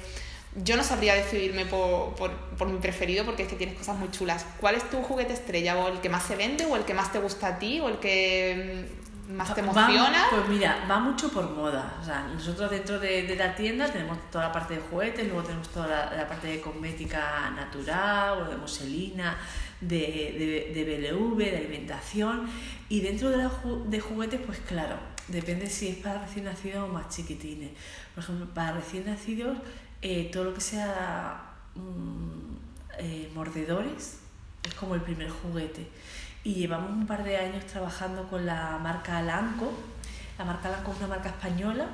Yo no sabría decidirme por, por, por mi preferido porque es que tienes cosas muy chulas. ¿Cuál es tu juguete estrella? ¿O el que más se vende? ¿O el que más te gusta a ti? ¿O el que más te Va- emociona? pues mira, va mucho por moda. O sea, nosotros dentro de, de la tienda tenemos toda la parte de juguetes, luego tenemos toda la, la parte de cosmética natural, o de muselina, de, de, de BLV, de alimentación. Y dentro de, la ju- de juguetes, pues claro, depende si es para recién nacidos o más chiquitines. Por ejemplo, para recién nacidos, eh, todo lo que sea mm, eh, mordedores es como el primer juguete. Y llevamos un par de años trabajando con la marca Alanco. La marca Alanco es una marca española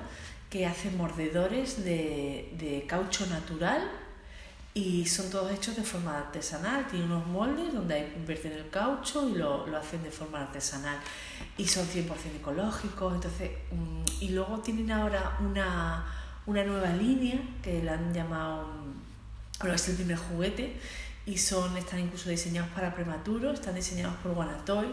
que hace mordedores de, de caucho natural y son todos hechos de forma artesanal. Tienen unos moldes donde hay- invierten el caucho y lo, lo hacen de forma artesanal. Y son 100% ecológicos. Entonces, mm, y luego tienen ahora una, una nueva línea que la han llamado, bueno, es el primer juguete y son, están incluso diseñados para prematuros, están diseñados por Guanatoy,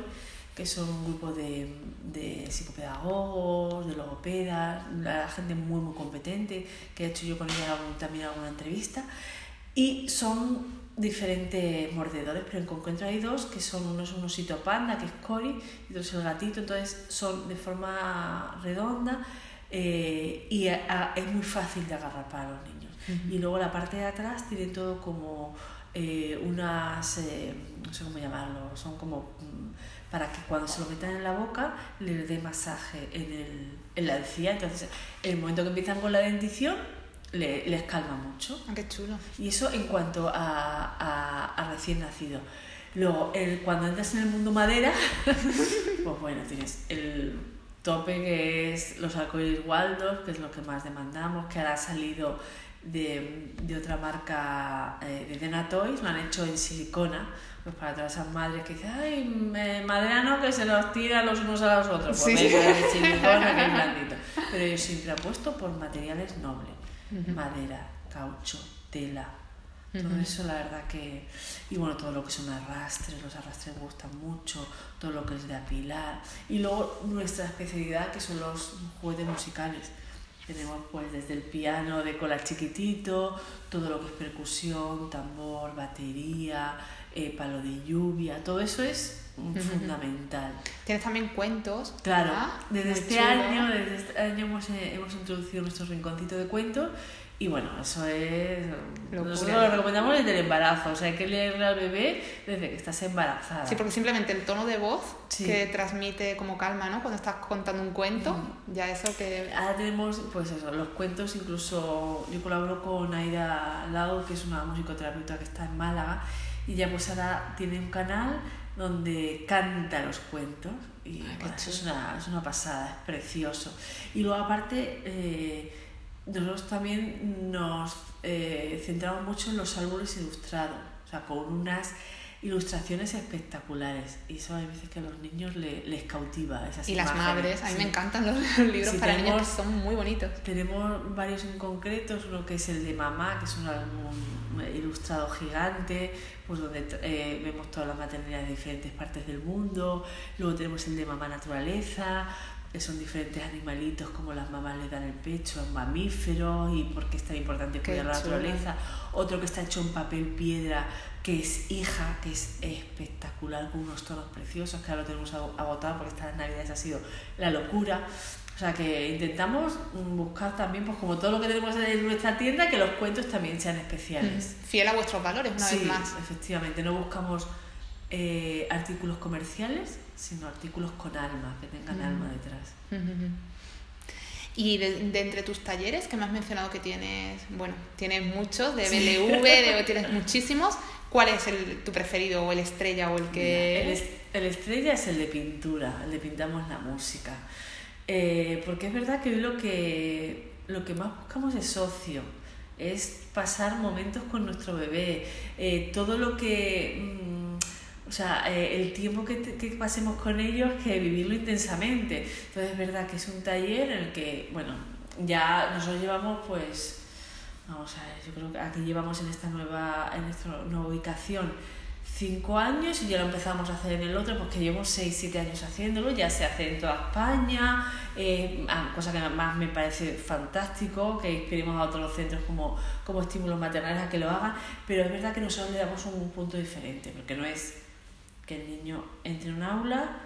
que son un grupo de, de psicopedagogos, de logopedas, la gente muy muy competente, que he hecho yo con ella también alguna entrevista, y son diferentes mordedores, pero en concreto hay dos, que son uno es un osito panda, que es Cory, y otro es el gatito, entonces son de forma redonda eh, y a- a- es muy fácil de agarrar para los niños. Y luego la parte de atrás tiene todo como eh, unas, eh, no sé cómo llamarlo, son como mm, para que cuando se lo metan en la boca le dé masaje en, el, en la encía. Entonces, en el momento que empiezan con la dentición, le- les calma mucho. Ah, qué chulo. Y eso en cuanto a, a- a recién nacido. Luego, el, cuando entras en el mundo madera, [laughs] pues bueno, tienes el tope que es los arcoíris Waldorf, que es lo que más demandamos, que ahora ha salido de, de otra marca eh, de Dena Toys, lo han hecho en silicona, pues para todas esas madres que dicen, ay, me- madera no, que se los tira los unos a los otros, pues Sí. venga, [laughs] de silicona, que es blandito. Pero yo siempre apuesto por materiales nobles, madera, caucho, tela. Todo eso, la verdad que. Y bueno, todo lo que son arrastres, los arrastres me gustan mucho, todo lo que es de apilar. Y luego nuestra especialidad, que son los juguetes musicales. Tenemos pues desde el piano de cola chiquitito, todo lo que es percusión, tambor, batería, eh, palo de lluvia, todo eso es fundamental. Tienes también cuentos. Claro, desde este año, desde este año hemos, eh, hemos introducido nuestro rinconcito de cuentos y bueno, eso es. Nosotros lo recomendamos desde el embarazo. O sea, hay que leerle al bebé desde que estás embarazada. Sí, porque simplemente el tono de voz que transmite como calma, ¿no? Cuando estás contando un cuento, ya eso que. Ahora tenemos, pues eso, los cuentos, incluso yo colaboro con Aida Lado, que es una musicoterapeuta que está en Málaga, y ya pues ahora tiene un canal donde canta los cuentos. Y eso es una, es una pasada, es precioso. Y luego, aparte. Eh, nosotros también nos eh, centramos mucho en los árboles ilustrados, o sea, con unas ilustraciones espectaculares. Y eso hay veces que a los niños les, cautiva esas y las madres a mí me encantan los libros para niños que son muy bonitos. tenemos varios en concreto uno que es el de mamá que es un álbum ilustrado gigante pues donde eh, vemos toda la maternidad de diferentes partes del mundo. Luego tenemos el de mamá naturaleza son diferentes animalitos como las mamás le dan el pecho a mamíferos y por qué es tan importante cuidar la naturaleza. Otro que está hecho en papel piedra, que es hija, que es espectacular, con unos tonos preciosos, que ahora lo tenemos agotado porque estas navidades ha sido la locura. O sea que intentamos buscar también, pues como todo lo que tenemos en nuestra tienda, que los cuentos también sean especiales. Fiel a vuestros valores, una vez más. Efectivamente, no buscamos eh, artículos comerciales, sino artículos con alma, que tengan alma detrás. Y de, entre tus talleres, que me has mencionado que tienes, bueno, tienes muchos, de BLV, de, tienes muchísimos, ¿cuál es el, tu preferido o el estrella o el que...? el, estrella es el de pintura, el de pintamos la música. Eh, porque es verdad que hoy lo que, lo que más buscamos es socio, es pasar momentos con nuestro bebé, eh, todo lo que... Mm, sea, eh, el tiempo que, que, pasemos con ellos, que vivirlo intensamente. Entonces es verdad que es un taller en el que, bueno, ya nosotros llevamos pues, vamos a ver, yo creo que aquí llevamos en esta nueva, en esta nueva ubicación cinco años y ya lo empezamos a hacer en el otro porque llevamos seis, siete años haciéndolo, ya se hace en toda España, eh, ah, cosa que además me parece fantástico, que inspiremos a otros centros como, como estímulos maternales a que lo hagan, pero es verdad que nosotros le damos un punto diferente, porque no es que el niño entre en un aula,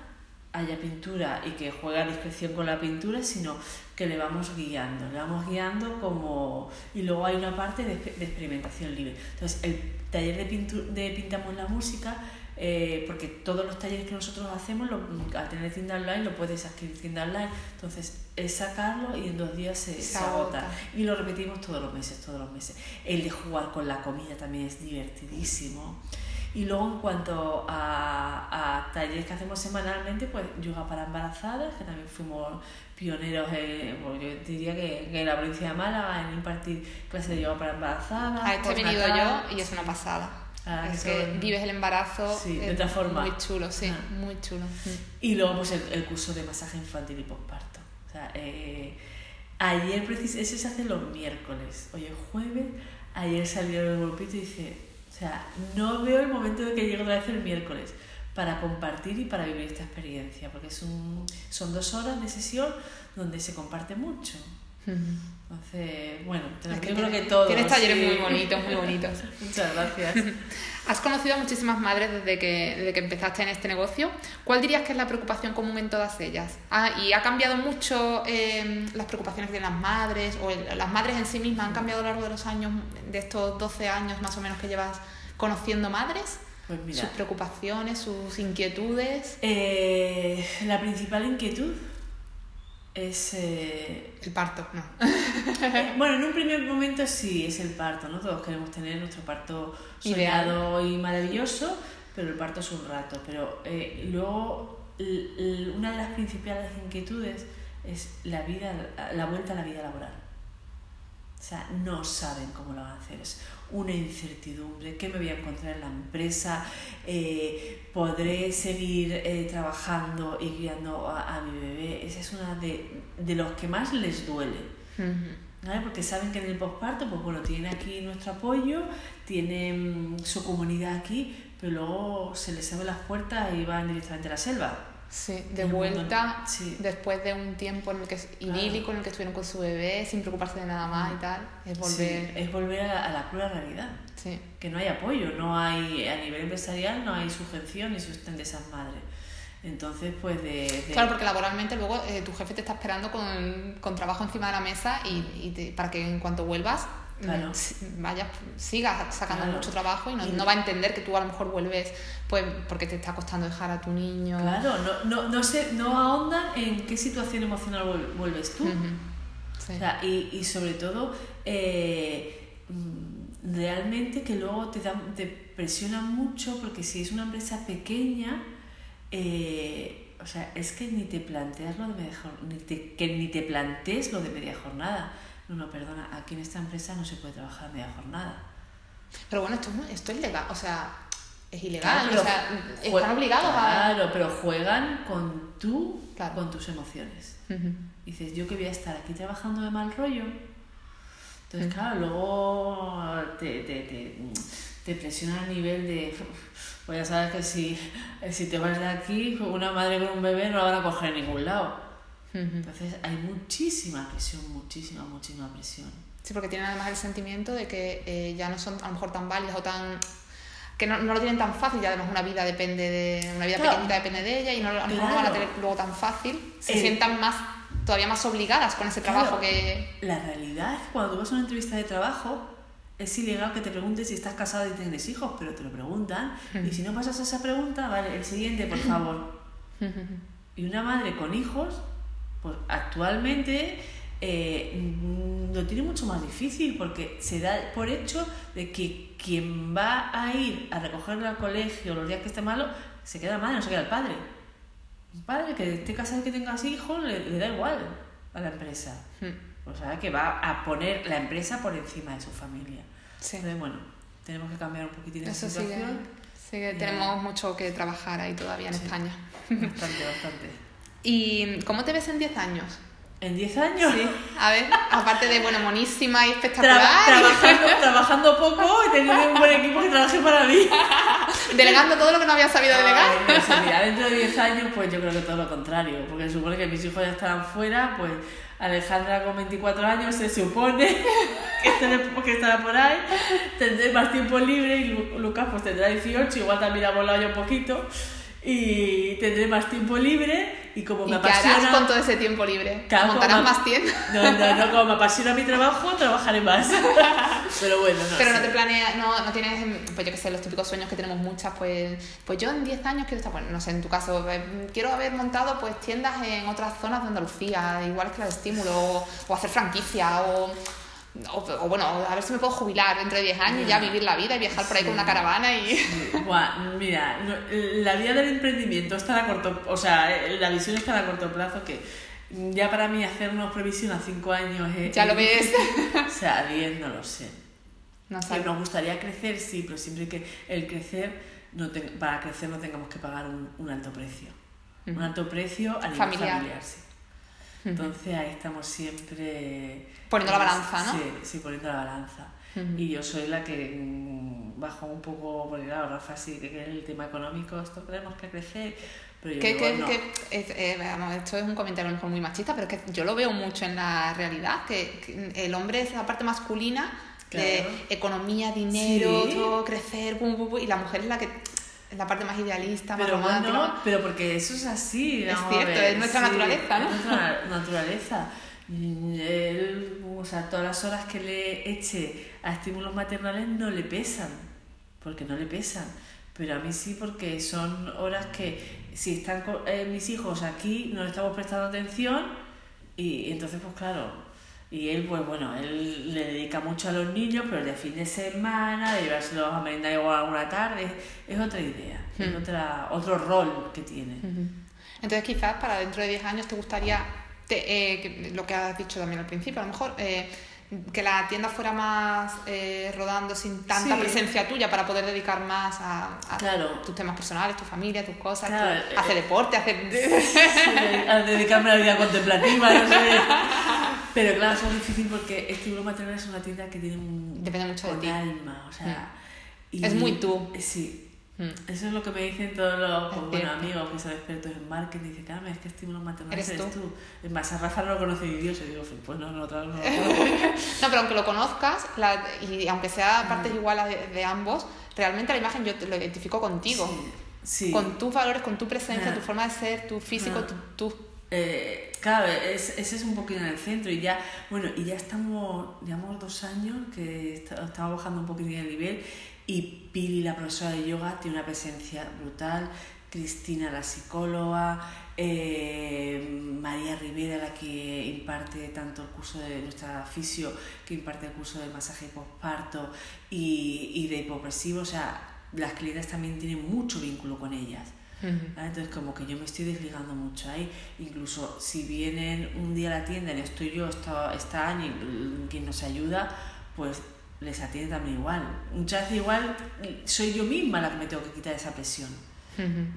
haya pintura y que juegue a discreción con la pintura, sino que le vamos guiando, le vamos guiando como... Y luego hay una parte de, experimentación libre. Entonces, el taller de, pintura, de Pintamos la Música, eh, porque todos los talleres que nosotros hacemos, lo, al tener tienda online, lo puedes adquirir tienda online. Entonces, es sacarlo y en dos días se, se agota. Y lo repetimos todos los meses, todos los meses. El de jugar con la comida también es divertidísimo. Y luego en cuanto a, a talleres que hacemos semanalmente, pues yoga para embarazadas, que también fuimos pioneros, en, yo diría que, en la provincia de Málaga, en impartir clases de yoga para embarazadas. A este he venido yo y es una pasada. Ah, es que, vives el embarazo de otra forma. Muy chulo, sí, ah. muy chulo. Y luego pues el, el, curso de masaje infantil y posparto. O sea, eh, ayer, ese se hace los miércoles, hoy es jueves, ayer salió el grupito y dice, sea, no veo el momento de que llegue otra vez el miércoles para compartir y para vivir esta experiencia, porque es un, son dos horas de sesión donde se comparte mucho. Entonces, bueno, yo creo que todo. Tienes talleres muy bonitos, muy bonitos. [laughs] Muchas gracias. [laughs] Has conocido a muchísimas madres desde que, desde que empezaste en este negocio. ¿Cuál dirías que es la preocupación común en todas ellas? Ah, ¿Y ha cambiado mucho eh, las preocupaciones de las madres o las madres en sí mismas han cambiado a lo largo de los años, de estos 12 años más o menos que llevas conociendo madres? Pues mira, sus preocupaciones, sus inquietudes. Eh, la principal inquietud es... Eh, el parto, no. [laughs] bueno, en un primer momento sí, es el parto, ¿no? Todos queremos tener nuestro parto soñado y maravilloso, pero el parto es un rato. Pero eh, luego, una de las principales inquietudes es la vida, la vuelta a la vida laboral. O sea, no saben cómo lo van a hacer. Es una incertidumbre, qué me voy a encontrar en la empresa, eh, podré seguir eh, trabajando y guiando a, mi bebé. Esa es una de, de los que más les duele. ¿vale? Porque saben que en el posparto, pues bueno, tienen aquí nuestro apoyo, tienen su comunidad aquí, pero luego se les abre las puertas y van directamente a la selva. Sí, de vuelta, sí. después de un tiempo en el que es idílico, en el que estuvieron con su bebé, sin preocuparse de nada más y tal, es Sí, volver. es volver a la, a la cruda realidad. Sí. Que no hay apoyo, no hay, a nivel empresarial no hay sujeción ni sustento de esas madres. Entonces, pues de... de- Claro, porque laboralmente luego eh, tu jefe te está esperando con, con trabajo encima de la mesa y, y te- para que en cuanto vuelvas Claro. mm, vayas, sigas sacando Claro. mucho trabajo y no, no va a entender que tú a lo mejor vuelves pues porque te está costando dejar a tu niño. Claro, no, no, no, sé, no ahondan en qué situación emocional vuel- vuelves tú. Sí. O sea, y, y sobre todo, eh, mm, realmente que luego te, dan, te presionan mucho porque si es una empresa pequeña, eh, o sea, es que ni te planteas lo de media jornada, ni te, que ni te plantees lo de media jornada. No, no, perdona, aquí en esta empresa no se puede trabajar media jornada. Pero bueno, esto, esto es legal, o sea, es ilegal, Claro, o sea, están obligados a... Claro, pero juegan con tú, Claro. con tus emociones. Dices, yo que voy a estar aquí trabajando de mal rollo. Entonces, Mm. claro, luego te, te, te, te presiona a nivel de, pues ya sabes que si, si te vas de aquí, una madre con un bebé no la van a coger en ningún lado. Entonces hay muchísima presión, muchísima, muchísima presión. Sí, porque tienen además el sentimiento de que eh, ya no son a lo mejor tan válidas o tan que no, no lo tienen tan fácil y además una vida depende de una vida Claro. pequeñita depende de ella y no, a lo mejor no van a tener luego tan fácil se Eh, sientan más todavía más obligadas con ese trabajo Claro. que La realidad es que cuando tú vas a una entrevista de trabajo, es ilegal que te preguntes si estás casado y tienes hijos, pero te lo preguntan. Y si no pasas esa pregunta, vale, el siguiente, por [laughs] favor. Y una madre con hijos, pues actualmente eh, lo tiene mucho más difícil porque se da por hecho de que quien va a ir a recogerlo al colegio los días que esté malo, se queda la madre, no se queda el padre. Un padre que esté casado y que tenga hijos le, le da igual a la empresa. O sea, que va a poner la empresa por encima de su familia. sí Entonces, bueno, tenemos que cambiar un poquitín esa eso sigue, situación. sigue- Ya. tenemos mucho que trabajar ahí todavía en Sí. España Bastante, bastante. Y ¿cómo te ves en 10 años? ¿En 10 años? Sí, a ver, aparte de bueno, monísima y espectacular, Traba- trabajando, [laughs] trabajando poco y teniendo un buen equipo que trabaje para mí. delegando todo lo que no había sabido delegar. Ay, mira, [laughs] dentro de 10 años, pues yo creo que todo lo contrario, porque se supone que mis hijos ya estarán fuera, pues Alejandra con 24 años se supone [laughs] que estará, que estará por ahí, tendré más tiempo libre y Lu- Lucas pues tendrá 18, igual también ha volado ya un poquito, y tendré más tiempo libre y como ¿Y me qué harás apasiona... con todo ese tiempo libre? Claro, ¿Montarás más tiendas? [laughs] No, no, no, como me apasiona mi trabajo, trabajaré más. [laughs] Pero bueno, no Pero no sé. te planeas, no, no tienes, pues yo que sé, los típicos sueños que tenemos muchas, pues, pues yo en 10 años quiero estar, bueno, no sé, en tu caso, eh, quiero haber montado pues tiendas en otras zonas de Andalucía, igual que la de estímulo, o, o hacer franquicia, o, o, o bueno, a ver si me puedo jubilar dentro de 10 años y ya vivir la vida y viajar por ahí con una caravana y... Buah, mira, la vida del emprendimiento está a corto, o sea, la visión está a corto plazo que ya para mí hacer una previsión a cinco años es, Ya lo es ves. O sea, a 10 no lo sé. No sé. nos gustaría crecer, sí, pero siempre que el crecer, no te- para crecer no tengamos que pagar un, un alto precio. Un alto precio a nivel Familiar. familiar, sí. Entonces ahí estamos siempre... Poniendo la balanza, ¿no? Sí, sí, poniendo la balanza. Y yo soy la que mm, bajo un poco, porque claro, Rafa sí que el tema económico, esto tenemos que crecer, pero yo Que, digo, que- no. que- es- eh, vamos, esto es un comentario a lo mejor muy machista, pero es que yo lo veo mucho en la realidad, que, que el hombre es la parte masculina de Claro. economía, dinero, Sí. todo, crecer, pum, pum, pum, y la mujer es la que la parte más idealista, más Pero romántica. bueno, pero porque eso es así. Es cierto, ver, es nuestra naturaleza, ¿no? Es nuestra naturaleza. Él, o sea, todas las horas que le eche a estímulos maternales no le pesan, porque no le pesan. Pero a mí sí, porque son horas que si están co- eh, mis hijos aquí no le estamos prestando atención y entonces pues claro. Y él, pues bueno, él le dedica mucho a los niños, pero el de fin de semana, de llevárselos a merendar igual alguna tarde, es otra idea, es Hmm. otra, otro rol que tiene. Entonces quizás para dentro de 10 años te gustaría, te- eh, que- lo que has dicho también al principio, a lo mejor, eh, que la tienda fuera más eh, rodando sin tanta Sí. presencia tuya para poder dedicar más a, a Claro. tus temas personales, tu familia, tus cosas, Claro, tu- eh, hacer deporte, hacer... [laughs] Sí, a dedicarme a la vida contemplativa, no sé. [laughs] Pero claro, eso es difícil porque Estímulo Maternal es una tienda que tiene un, Depende mucho de ti. alma, o sea... y- Es muy tú. Sí. Mm. Eso es lo que me dicen todos los Es pues, bueno, amigos que son expertos en marketing. Dicen, Carmen, es que Estímulo Maternal Eres tú. Es más, a Rafa no lo conoce ni Dios. Y digo, pues no, no, otra vez no lo. [laughs] No, pero aunque lo conozcas, la- y aunque sea Mm. partes iguales de, de ambos, realmente la imagen yo te lo identifico contigo. Sí. sí. Con tus valores, con tu presencia, Ah. tu forma de ser, tu físico, Ah. tu, tú. Eh, claro, es- ese es un poquito en el centro y ya, bueno, y ya estamos, llevamos dos años que est- estamos bajando un poquito el nivel y Pili, la profesora de yoga, tiene una presencia brutal, Cristina, la psicóloga, eh, María Rivera, la que imparte tanto el curso de nuestra fisio, que imparte el curso de masaje postparto y, y de hipopresivo, o sea, las clientes también tienen mucho vínculo con ellas. ¿Vale? Entonces como que yo me estoy desligando mucho ahí. Incluso si vienen un día a la tienda y estoy yo, está, está Ani, mm, quien nos ayuda, pues les atiende también igual. Muchas veces igual mm, soy yo misma la que me tengo que quitar esa presión.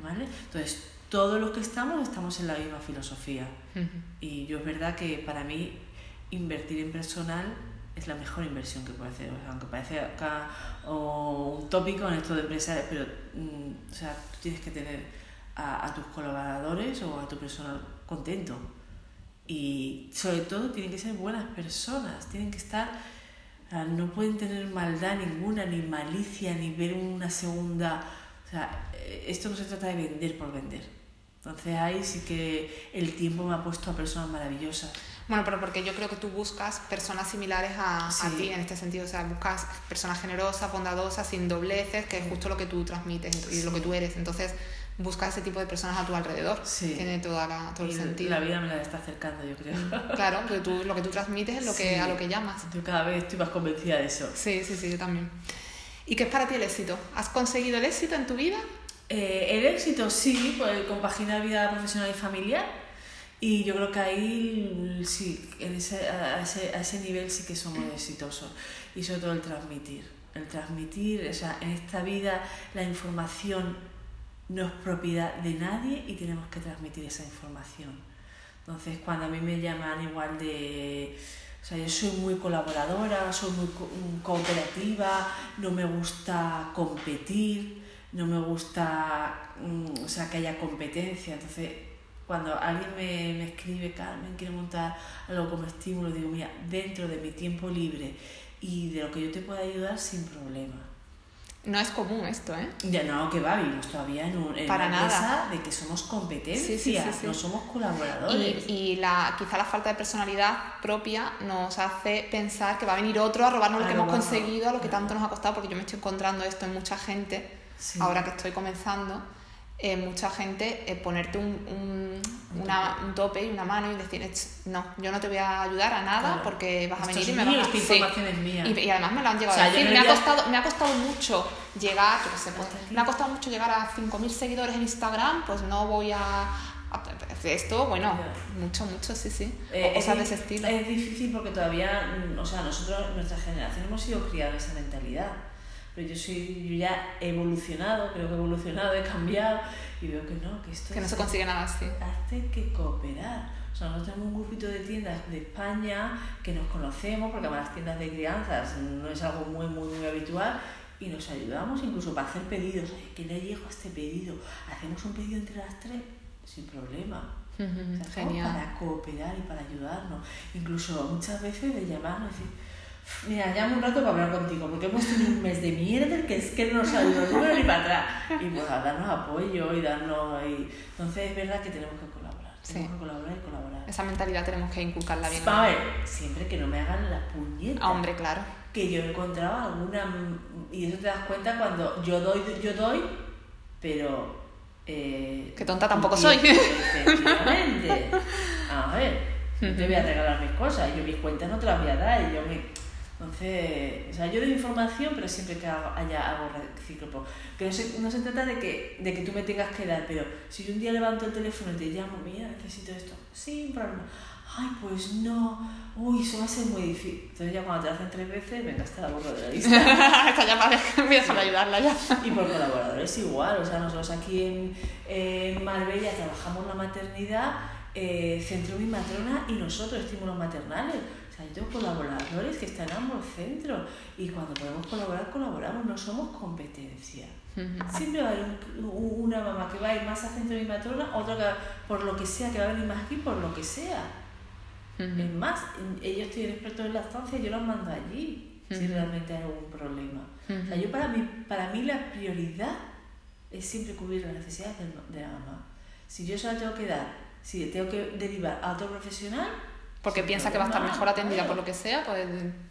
¿vale? Entonces todos los que estamos estamos en la misma filosofía. Y yo es verdad que para mí invertir en personal es la mejor inversión que puede hacer. O sea, aunque parece acá o un tópico en esto de empresarios, pero mm, o sea, tú tienes que tener a, tus colaboradores o a tu personal contento. Y sobre todo tienen que ser buenas personas, tienen que estar, sea, no pueden tener maldad ninguna, ni malicia, ni ver una segunda... O sea, eh, esto no se trata de vender por vender. Entonces ahí sí que el tiempo me ha puesto a personas maravillosas. Bueno, pero porque yo creo que tú buscas personas similares a, a Sí. ti en este sentido. O sea, buscas personas generosas, bondadosas, sin dobleces, que es justo lo que tú transmites y lo que tú eres. Entonces, buscas ese tipo de personas a tu alrededor. Sí. Tiene toda la, todo el Y sentido. la vida me la está acercando, yo creo. Claro, porque tú, lo que tú transmites es lo que, Sí. a lo que llamas. Yo cada vez estoy más convencida de eso. Sí, sí, sí, yo también. ¿Y qué es para ti el éxito? ¿Has conseguido el éxito en tu vida? Eh, el éxito sí, pues compaginar vida profesional y familiar. Y yo creo que ahí sí, en ese, a, ese, a ese nivel sí que somos exitosos. Y sobre todo el transmitir. El transmitir, o sea, en esta vida la información no es propiedad de nadie y tenemos que transmitir esa información. Entonces, cuando a mí me llaman igual de... O sea, yo soy muy colaboradora, soy muy mm, cooperativa, no me gusta competir, no me gusta mm, o sea, que haya competencia. Entonces, cuando alguien me, me escribe, Carmen, quiero montar algo como estímulo, digo, mira, dentro de mi tiempo libre y de lo que yo te pueda ayudar, sin problema. No es común esto, ¿eh? Ya no, que va, vivimos todavía en, un, en Para una nada. empresa de que somos competencia, Sí, sí, sí, no somos colaboradores. Y, y la, quizá la falta de personalidad propia nos hace pensar que va a venir otro a robarnos lo A que hemos conseguido, a lo que tanto nos ha costado, porque yo me estoy encontrando esto en mucha gente, ahora que estoy comenzando, eh, mucha gente eh, ponerte un, un, una- un tope y una mano y decir, "Ech, no, yo no te voy a ayudar a nada Claro. porque vas a Esto venir y me mío, vas a... esta Sí. información es mía. Y, y además me lo han llegado O sea, a decir. Me ha, costado, me ha costado mucho llegar, yo qué sé, pues, me ha costado mucho llegar a 5.000 seguidores en Instagram, pues no voy a... a- esto, bueno, mucho, mucho, sí, sí. Eh, o cosas de es, ese estilo. es difícil porque todavía, mm, o sea, nosotros, nuestra generación, hemos sido criados en esa mentalidad. Pero yo soy, yo ya he evolucionado, creo que he evolucionado, he cambiado y veo que no, que esto que no se consigue nada así. hace que cooperar. O sea, nosotros tenemos un grupito de tiendas de España que nos conocemos, porque además las tiendas de crianzas no es algo muy, muy, muy habitual, y nos ayudamos incluso para hacer pedidos. ¿Qué le llego a este pedido? Hacemos un pedido entre las tres sin problema. O sea, Genial. para cooperar y para ayudarnos. Incluso muchas veces de llamarnos y decir, mira, llamo un rato para hablar contigo, porque hemos tenido un mes de mierda que es que no nos ha ido ni para ni para atrás. Y pues a darnos apoyo y darnos... Y... Entonces es verdad que tenemos que colaborar. Sí. Tenemos que colaborar y colaborar. Esa mentalidad tenemos que inculcarla bien. A ver, siempre que no me hagan la puñeta. Ah, hombre, claro. Que yo he encontrado alguna... Y eso te das cuenta cuando yo doy, yo doy, pero... Eh, Que tonta tampoco soy. [laughs] Efectivamente. A ver, no te voy a regalar mis cosas, yo mis cuentas no te las voy a dar. Y yo me... Entonces, o sea, yo doy información, pero siempre que hago- haya algo recíproco. Que no se, no se trata de que, de que tú me tengas que dar, pero si yo un día levanto el teléfono y te llamo, mira, necesito esto, sin problema. Ay, pues no, uy, eso va a ser muy difícil. Entonces ya cuando te hacen tres veces, venga, hasta la borro de la lista. [laughs] Esta ya para voy a ayudarla ya. Y por colaboradores igual, o sea, nosotros aquí en, en Marbella trabajamos la maternidad eh, Centro Mi Matrona y nosotros, estímulos maternales. Yo tengo colaboradores que están en ambos centros y cuando podemos colaborar, colaboramos, no somos competencia. Siempre va a haber una mamá que va a ir más a Centro Mi Matrona, otra que por lo que sea, que va a venir más aquí por lo que sea. Es más, ellos tienen expertos en la estancia y yo los mando allí si realmente hay algún problema. O sea, yo para mí, para mí la prioridad es siempre cubrir las necesidades de, la mamá. Si yo se la tengo que dar, si tengo que derivar a otro profesional... Porque piensa que va a estar mejor atendida por lo que sea, pues...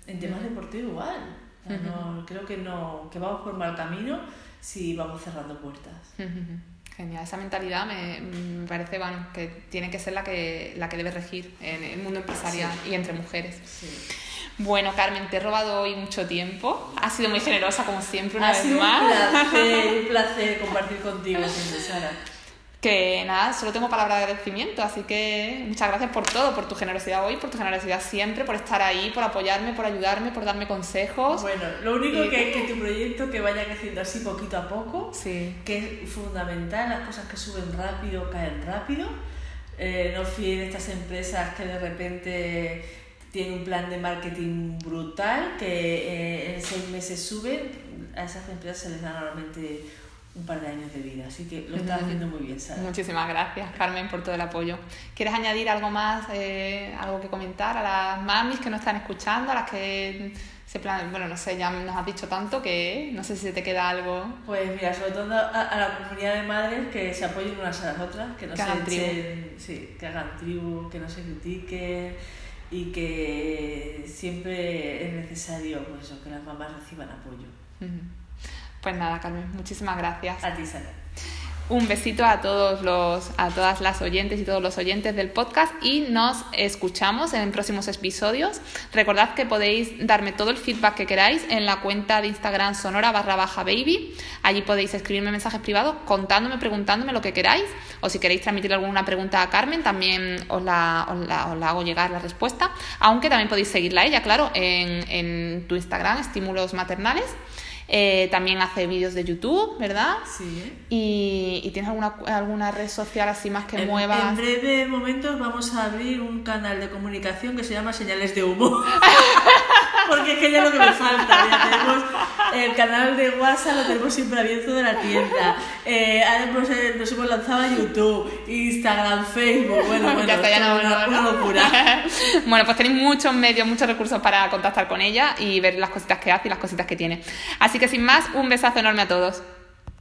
En temas deportivos igual. no, creo que no que vamos por mal camino si vamos cerrando puertas. Genial, esa mentalidad me, parece bueno, que tiene que ser la que, la que debe regir en el mundo empresarial y entre mujeres. Bueno, Carmen, te he robado hoy mucho tiempo. Has sido muy generosa, como siempre, una vez más. Un placer, un [laughs] placer compartir contigo, Sara que nada, solo tengo palabras de agradecimiento, así que muchas gracias por todo, por tu generosidad hoy, por tu generosidad siempre, por estar ahí, por apoyarme, por ayudarme, por darme consejos. Bueno, lo único que es que tu proyecto que vaya creciendo así poquito a poco, que es fundamental, las cosas que suben rápido caen rápido, eh, no fíes de estas empresas que de repente tienen un plan de marketing brutal, que eh, en seis meses suben, a esas empresas se les da normalmente un par de años de vida. Así que lo estás haciendo muy bien, Sara. Muchísimas gracias, Carmen, por todo el apoyo. ¿Quieres añadir algo más, eh, algo que comentar a las mamis que nos están escuchando, a las que se plan... bueno, no sé, ya nos has dicho tanto que no sé si te queda algo. Pues mira, sobre todo a, la comunidad de madres que se apoyen unas a las otras, que no se hagan tribu. Sí, que hagan tribu, que no se critiquen y que siempre es necesario pues, que las mamás reciban apoyo. Pues nada, Carmen, muchísimas gracias. A ti, Sara. Un besito a todos los, a todas las oyentes y todos los oyentes del podcast y nos escuchamos en próximos episodios. Recordad que podéis darme todo el feedback que queráis en la cuenta de Instagram sonora barra baja baby. Allí podéis escribirme mensajes privados contándome, preguntándome lo que queráis. O si queréis transmitir alguna pregunta a Carmen, también os la, os la, hago llegar la respuesta. Aunque también podéis seguirla a ella, claro, en, en tu Instagram, estímulos maternales. Eh, también hace vídeos de YouTube, ¿verdad? Sí. ¿Y, tienes alguna, alguna red social así más que mueva? En breve momentos vamos a abrir un canal de comunicación que se llama Señales de Humo. [laughs] Porque es que ya lo que me falta. Ya tenemos el canal de WhatsApp, lo tenemos siempre abierto de la tienda. Eh, pues, eh, nos hemos lanzado a YouTube, Instagram, Facebook. Bueno, [laughs] bueno, ya ya una, una, locura. [laughs] bueno, pues tenéis muchos medios, muchos recursos para contactar con ella y ver las cositas que hace y las cositas que tiene. Así que sin más, un besazo enorme a todos.